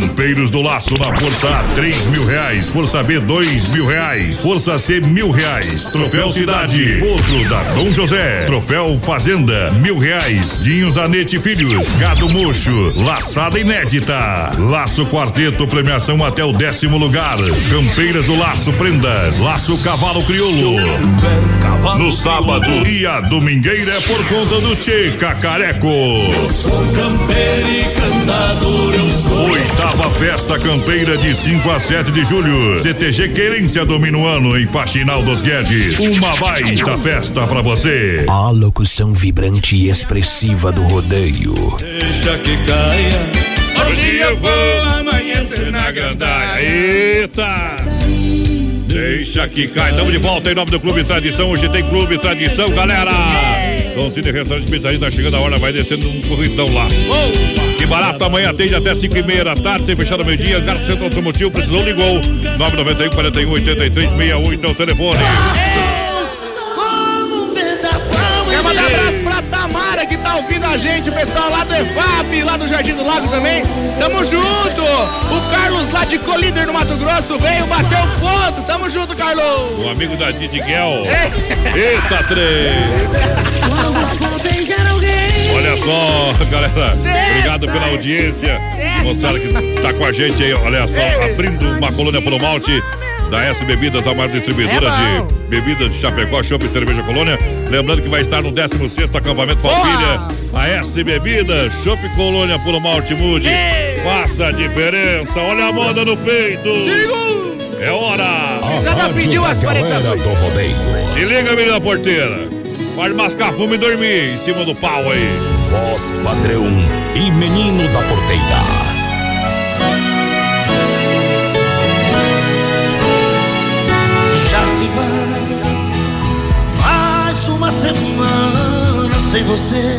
Campeiros do Laço na Força A, 3 mil reais. Força B, 2 mil reais. Força C, mil reais. Troféu Cidade, outro da Dom José. Troféu Fazenda, mil reais. Dinho Zanete Filhos, Gado Mocho, Laçada Inédita. Laço Quarteto, premiação até o décimo lugar. Campeiras do Laço Prendas, Laço Cavalo Crioulo. No sábado e a domingueira é por conta do Tchê Cacareco. Sou campeiro e cantador, eu sou. Oitava Festa Campeira de 5 a 7 de julho. CTG Querência do Minuano em Faxinal dos Guedes. Uma baita festa pra você. A locução vibrante e expressiva do rodeio. Deixa que caia. Hoje eu vou amanhecer na gandaia. Eita! Deixa que cai. Estamos de volta em nome do Clube Tradição. Hoje tem Clube Tradição, galera. Dom Cine Restaurante Pizzaria, tá chegando a hora, vai descendo um corridão lá. Que barato, amanhã atende até 5 e meia da tarde, sem fechar no meio-dia. Carro Centro Automotivo, precisou, ligou. 991 41 83 68 é o telefone. Ouvindo a gente, o pessoal lá do EFAP, lá do Jardim do Lago também. Tamo junto! O Carlos lá de Colíder no Mato Grosso veio bater o ponto. Tamo junto, Carlos! O amigo da Didi Guel. Eita, três! Olha só, galera. Obrigado pela audiência. Moçada que tá com a gente aí, olha só, abrindo uma colônia pro malte. Da S Bebidas, a maior distribuidora É de bebidas de Chapecó, Chopp e Cerveja Colônia. Lembrando que vai estar no 16º acampamento Palmilha. A S Bebidas, Chopp Colônia por uma Altimude. Faça a diferença. Olha a moda no peito. É hora. Risada pediu as 40 azuis. Se liga, menina da porteira. Pode mascar fumo e dormir em cima do pau aí. Voz padrão e menino da porteira. Se vai mais uma semana sem você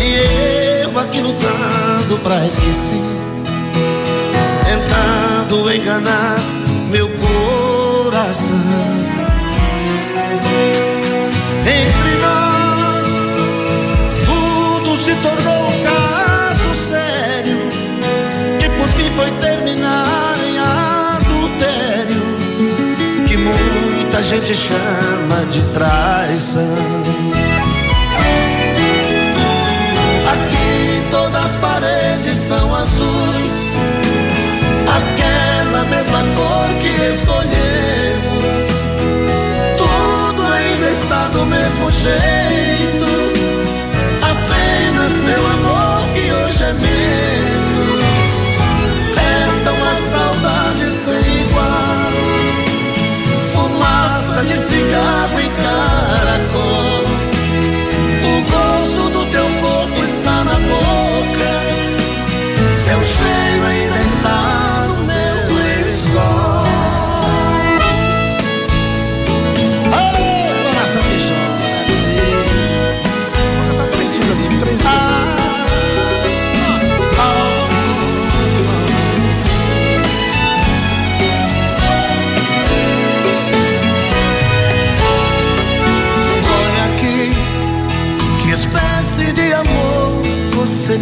e eu aqui lutando pra esquecer, tentando enganar meu coração. Muita gente chama de traição. Aqui todas as paredes são azuis, aquela mesma cor que escolhemos. Tudo ainda está do mesmo jeito,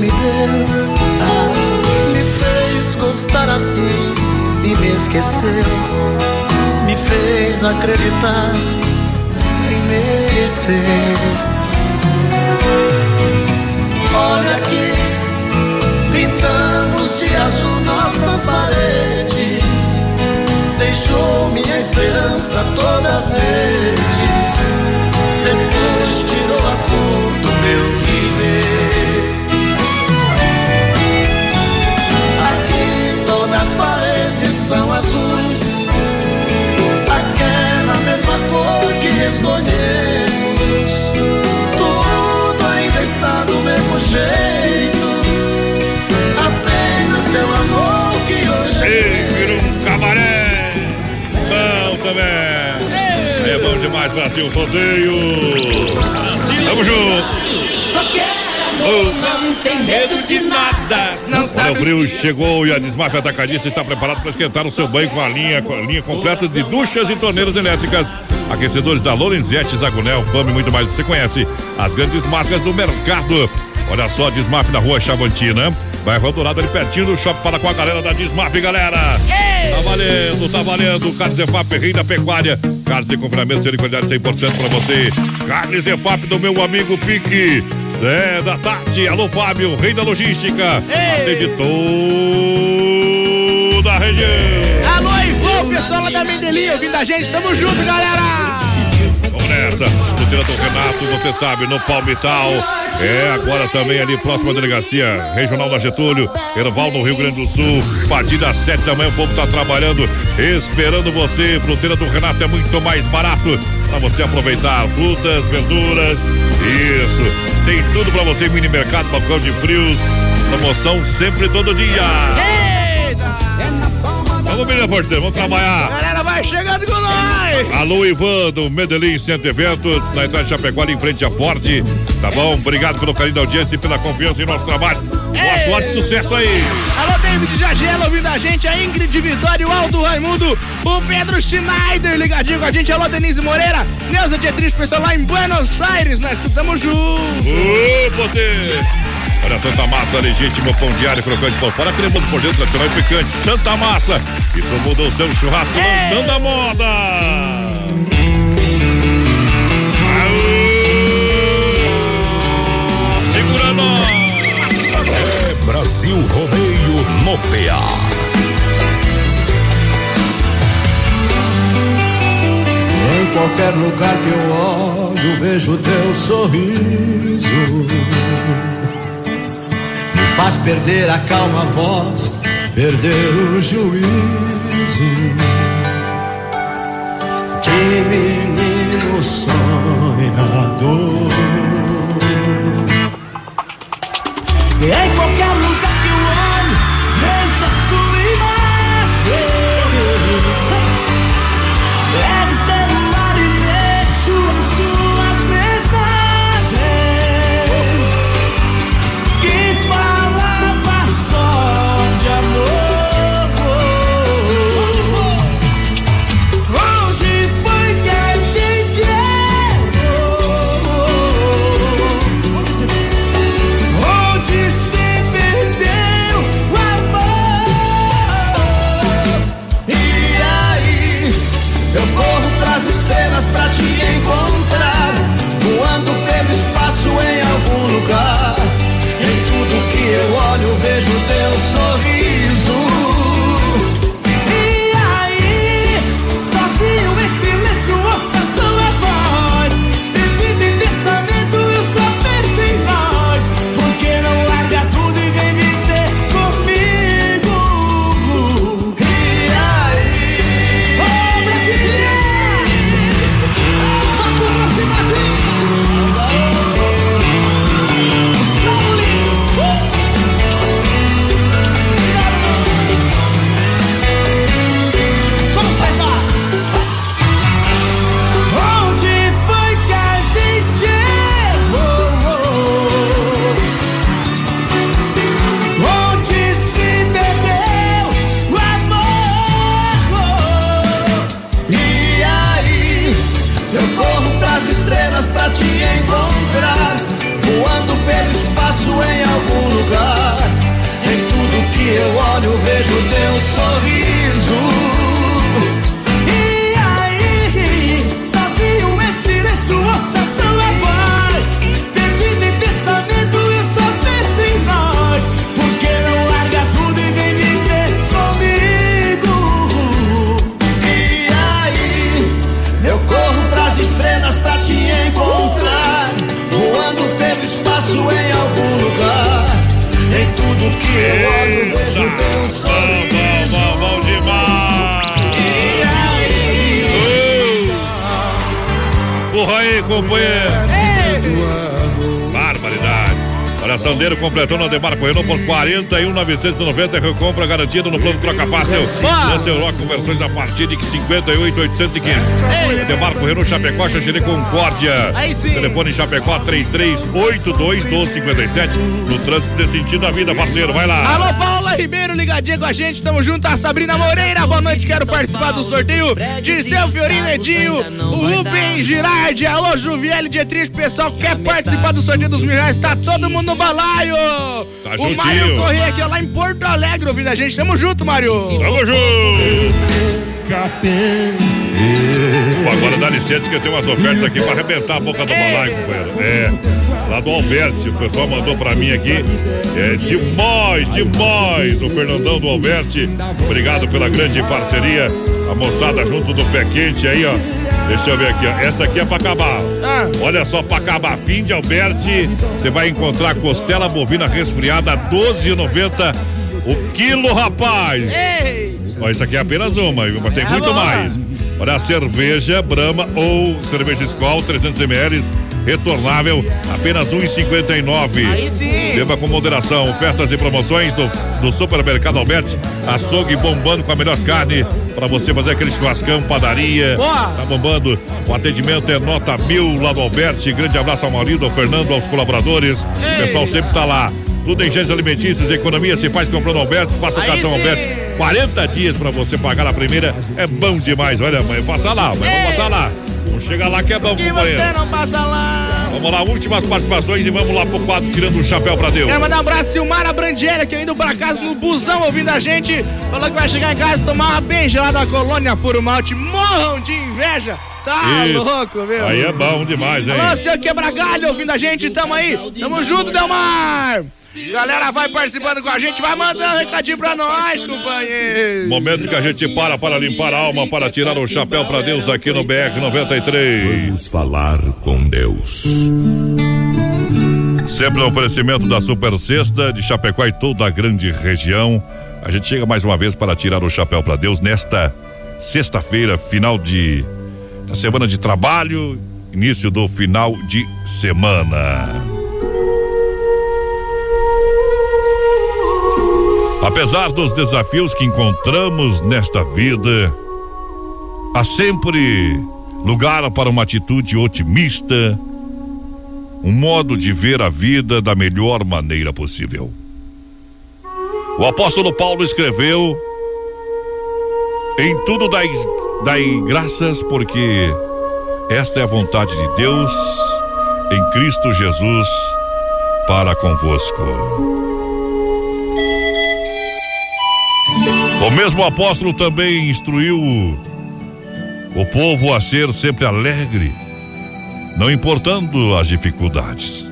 me deu. Ah, me fez gostar assim e me esqueceu. Me fez acreditar sem merecer. Olha aqui, pintamos de azul nossas paredes. Deixou minha esperança toda verde. Brasil Rodeio. Tamo junto. Só quero amor, não tem medo de nada. Não o frio chegou e a Desmafia Atacadista está preparado para esquentar o seu banho com a linha, com a linha completa de duchas e torneiras elétricas. Aquecedores da Lorenzetti, Zagonel, Fama e muito mais. Você conhece as grandes marcas do mercado. Olha só, Desmaf na rua Chavantina. Vai Dourado ali pertinho do shopping. Fala com a galera da Desmaf, galera. Tá valendo, tá valendo. Carnes EFAP, rei da pecuária. Carnes de confinamento de qualidade 100% para você. Carnes EFAP do meu amigo Pique. É, da Tati. Alô, Fábio, rei da logística. Atende toda a região. Alô, Ivô, pessoal lá da Mendelinha, ouvindo a gente. Tamo junto, galera. Chuteira do Renato, você sabe, no Palmital. É, agora também ali, próxima delegacia regional da Getúlio, Erval no Rio Grande do Sul. A partir das sete da manhã, o povo tá trabalhando, esperando você. Fruteira do Renato é muito mais barato para você aproveitar frutas, verduras. Isso. Tem tudo para você, mini mercado, balcão de frios. Promoção sempre todo dia. Vamos, menina porteira, vamos trabalhar. Galera, chegando com nós. Alô, Ivan, do Medellín Centro Eventos, na entrada de Chapecó, ali em frente à Forte. Tá bom? Obrigado pelo carinho da audiência e pela confiança em nosso trabalho. Boa sorte e sucesso aí. Alô, David Jagela ouvindo a gente, a Ingrid Vitória, o Aldo Raimundo, o Pedro Schneider ligadinho com a gente, alô, Denise Moreira, Neuza Dietrich, pessoal lá em Buenos Aires, nós estamos juntos. Ô, poder! Olha, Santa Massa, legítimo pão diário, crocante por fora, cremoso por dentro, tradicional e picante. Santa Massa, isso muda o seu churrasco lançando a moda. Aô! Segura nós! É Brasil Rodeio no PA. qualquer lugar que eu olho, vejo teu sorriso. Faz perder a calma voz, perder o juízo. De menino sonhador. E Demarco Renault por 41,990. Recompra garantida no plano Troca Fácil. Lance Europa com versões a partir de 58,815. Demarco Renault Chapecó, Xaxerê Concórdia. Aí sim. Telefone Chapecó 3382 1257. No trânsito desse sentido da vida, parceiro. Vai lá. Alô, Paula Ribeiro, ligadinha com a gente. Tamo junto. A Sabrina Moreira, boa noite. Quero participar do sorteio. Dirceu Fiorino Edinho, o Rubem Girardi. Alô, Juviele Dietrich. Pessoal, quer participar do sorteio dos mil reais? Tá todo mundo no balaio. Tá o juntinho. Mário Corrêa aqui, ó, lá em Porto Alegre, ouvindo a gente. Tamo junto, Mário. Tamo junto. Pô, agora dá licença que eu tenho umas ofertas aqui pra arrebentar a boca do balaio, companheiro. É, lá do Alberti, o pessoal mandou pra mim aqui. É demais, demais. O Fernandão do Alberti. Obrigado pela grande parceria. A moçada junto do pé quente aí, ó. Deixa eu ver aqui, ó. Essa aqui é pra acabar. Olha só, pra acabar. Fim de Alberti. Você vai encontrar costela bovina resfriada a 12,90 o quilo, rapaz. Ó, isso aqui é apenas uma, mas tem É muito boa. mais. Olha, a cerveja Brahma ou cerveja Skol 300 ml, retornável, apenas R$ 1,59. Aí sim. Beba com moderação. Ofertas e promoções do, do Supermercado Alberti. Açougue bombando com a melhor carne para você fazer aquele churrascão, padaria. Boa. Tá bombando. O atendimento é nota mil lá do Alberti. Grande abraço ao marido, ao Fernando, aos colaboradores. O pessoal sempre tá lá. Tudo em gêneros alimentícios, economia se faz comprando Alberto. Faça o cartão sim. Alberto. 40 dias para você pagar a primeira. É bom demais. Olha, mãe, passa lá, mãe, vamos passar lá. Vamos chegar lá que é bom, Que companheiro. você não passa lá. Vamos lá, últimas participações e vamos lá pro quadro tirando o chapéu pra Deus. Quero mandar um abraço, Silmara Brandiera, que indo pra casa no busão ouvindo a gente. Falou que vai chegar em casa tomar uma bem gelada da colônia puro malte. Morram de inveja. Tá Isso. louco, meu. Aí é bom demais, hein? Alô, seu quebra-galho ouvindo a gente, tamo aí. Tamo junto, Delmar. Galera, vai participando com a gente, vai mandando um recadinho pra nós, companheiro. Momento que a gente para para limpar a alma, para tirar o chapéu para Deus aqui no BR 93. Vamos falar com Deus. Sempre no oferecimento da Super Sexta de Chapecó e toda a grande região. A gente chega mais uma vez para tirar o chapéu para Deus nesta sexta-feira, final de da semana de trabalho, início do final de semana. Apesar dos desafios que encontramos nesta vida, há sempre lugar para uma atitude otimista, um modo de ver a vida da melhor maneira possível. O apóstolo Paulo escreveu: Em tudo dai, dai graças, porque esta é a vontade de Deus em Cristo Jesus para convosco. O mesmo apóstolo também instruiu o povo a ser sempre alegre, não importando as dificuldades.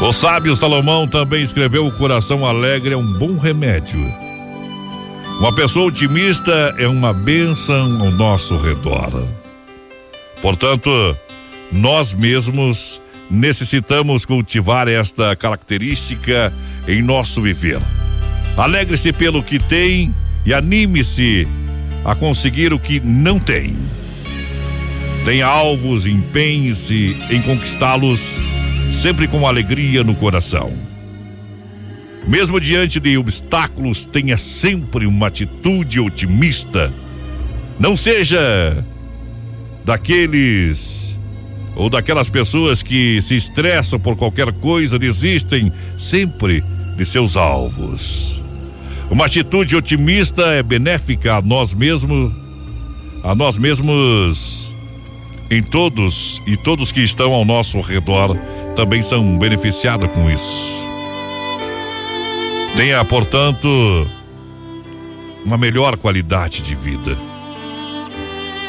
O sábio Salomão também escreveu: O coração alegre é um bom remédio. Uma pessoa otimista é uma bênção ao nosso redor. Portanto, nós mesmos necessitamos cultivar esta característica em nosso viver. Alegre-se pelo que tem e anime-se a conseguir o que não tem. Tenha alvos, empenhe-se em conquistá-los, sempre com alegria no coração. Mesmo diante de obstáculos, tenha sempre uma atitude otimista. Não seja daqueles ou daquelas pessoas que se estressam por qualquer coisa, desistem sempre de seus alvos. Uma atitude otimista é benéfica a nós mesmos, a nós mesmos em todos e todos que estão ao nosso redor também são beneficiados com isso. Tenha, portanto, uma melhor qualidade de vida.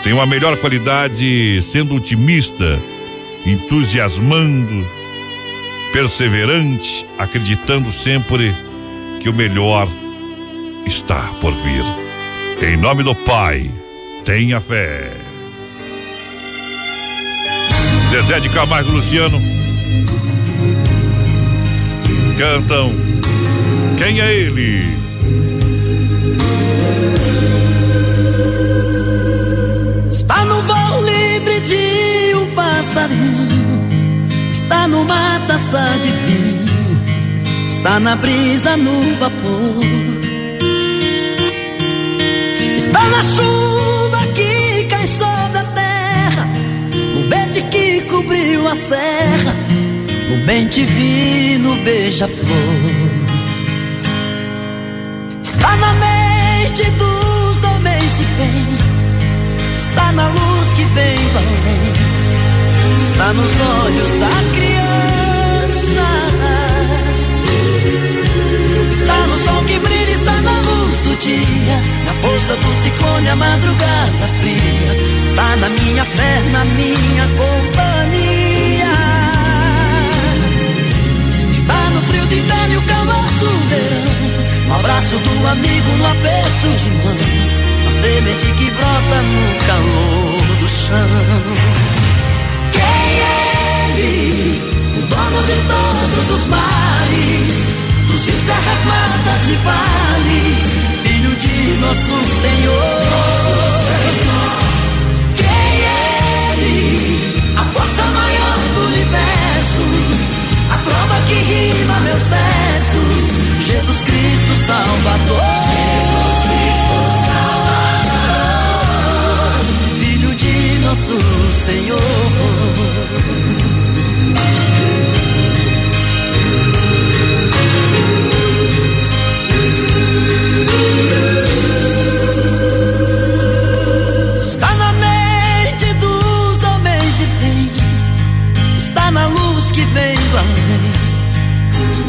Tenha uma melhor qualidade sendo otimista, entusiasmando, perseverante, acreditando sempre que o melhor está por vir. Em nome do Pai, tenha fé. Zezé de Camargo Luciano cantam. Quem é ele? Está no voo livre de um passarinho, está numa taça de vinho, está na brisa no vapor. Está na chuva que cai sobre a terra, no verde que cobriu a serra, no bem divino beija-flor. Está na mente dos homens de bem, está na luz que vem além, está nos olhos da criança, está no sol que brilha, está na luz do dia, na força do ciclone, a madrugada fria, está na minha fé, na minha companhia. Está no frio de inverno e o calor do verão. No abraço do amigo, no aperto de mão. Na semente que brota no calor do chão. Quem é ele? O dono de todos os males. Dos rios, serras, matas e vales. Filho de nosso Senhor. Quem que rima meus versos. Jesus Cristo Salvador. Jesus Cristo Salvador. Filho de nosso Senhor.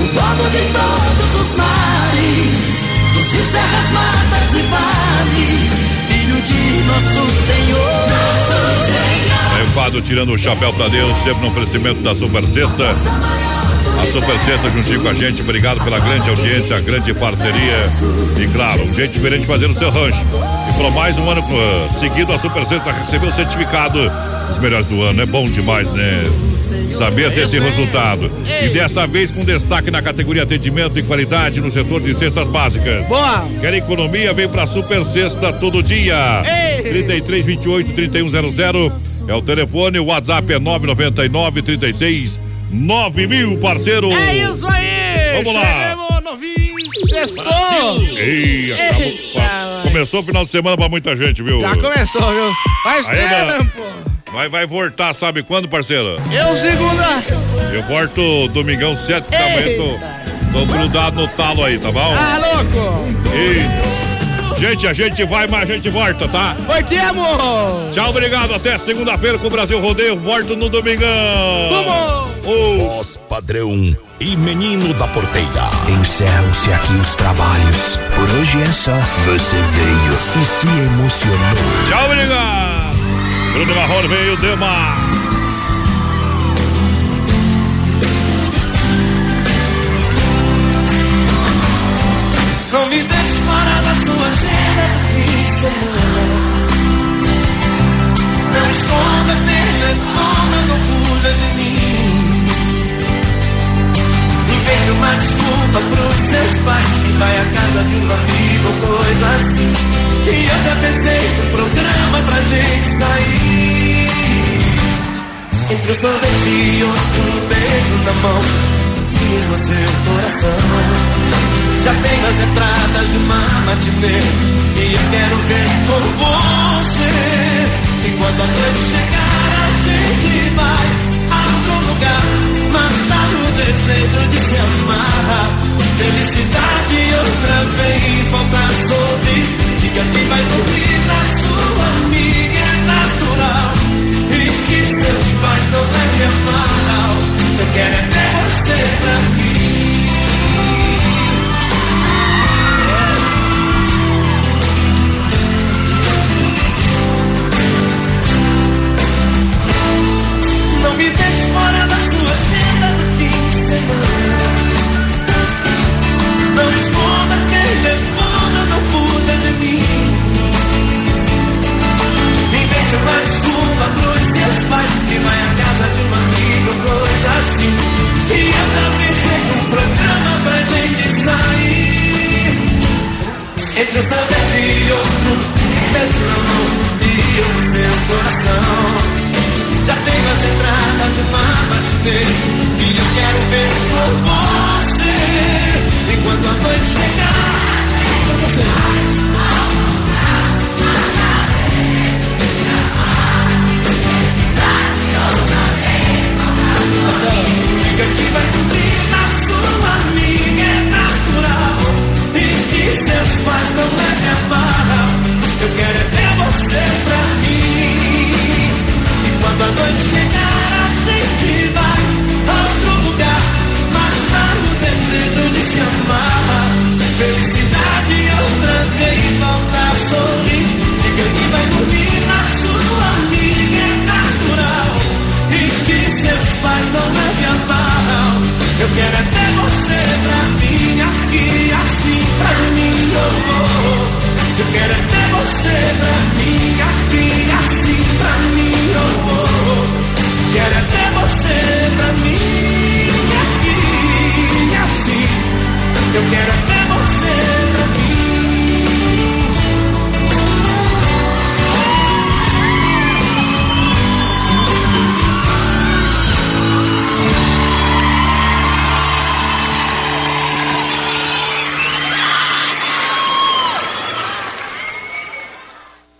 O dono de todos os mares, dos rios, serras, matas e vales, filho de nosso Senhor. Nosso Senhor. O quadro Tirando o Chapéu pra Deus, sempre no oferecimento da Super Sexta. A Super Sexta juntinho com a gente, obrigado pela grande audiência, a grande parceria e claro, um jeito diferente de fazer o seu rancho. E por mais um ano uh, seguido, a Super Sexta recebeu o certificado dos melhores do ano. É bom demais, né? Saber desse resultado. E dessa vez com destaque na categoria atendimento e qualidade no setor de cestas básicas. Boa! Quer economia? Vem pra Super Sexta todo dia. Ei! 33 28 3100 é o telefone, o WhatsApp é 999 36 9000, parceiro. É isso aí! Vamos lá. Sextou! Ei, acabou- Eita, começou o final de semana pra muita gente, viu? Já começou, viu? Faz Aí, tempo! Vai, vai voltar, sabe quando, parceiro? Eu segunda! Eu volto domingão, sete da manhã, tô, tô grudado no talo aí, tá bom? Ah, louco! E, gente, a gente vai, mas a gente volta, tá? Voltemos! Tchau, obrigado. Até segunda-feira com o Brasil Rodeio. Volto no domingão. Vamos! Voz padrão e menino da porteira. Encerram-se aqui os trabalhos. Por hoje é só. Você veio e se emocionou. Tchau, obrigado. Bruno Marrone veio, Dema. Não me deixe fora da sua agenda de semana. Não esconda telefone, não fuja de mim. Invente uma desculpa pros seus pais que vai à casa de um amigo coisa assim. Que eu já pensei no programa pra gente sair. Entre o sorvete e outro beijo na mão e no seu coração. Já tenho as entradas de uma matinê E eu quero ver com você Enquanto a noite chegar a gente vai A algum lugar Matar o desejo de se amar Felicidade outra vez Voltar a sorrir Diga que vai dormir na sua amiga É natural. E que seus pais não levem a mal Eu quero é ter você pra mim. Não me deixe fora da sua agenda do fim de semana. Não esconda telefone, não fuja de mim. Invente uma desculpa pros seus pais que vai à casa de um amigo, coisa assim. E eu já pensei num programa pra gente sair. Entre o sorvete e outro, beijo na mão e eu seu coração. Já tenho as entradas de uma matinê E eu quero ver por você Enquanto a noite chegar pra vocês. Diga que vai dormir na sua amiga é natural E que seus pais não levem a Eu quero é ter você pra mim E quando a noite chegar Quero é ter você pra mim aqui assim pra mim eu vou Eu quero é ter você pra mim aqui assim pra mim eu vou Quero é ter você pra mim aqui assim. Eu quero é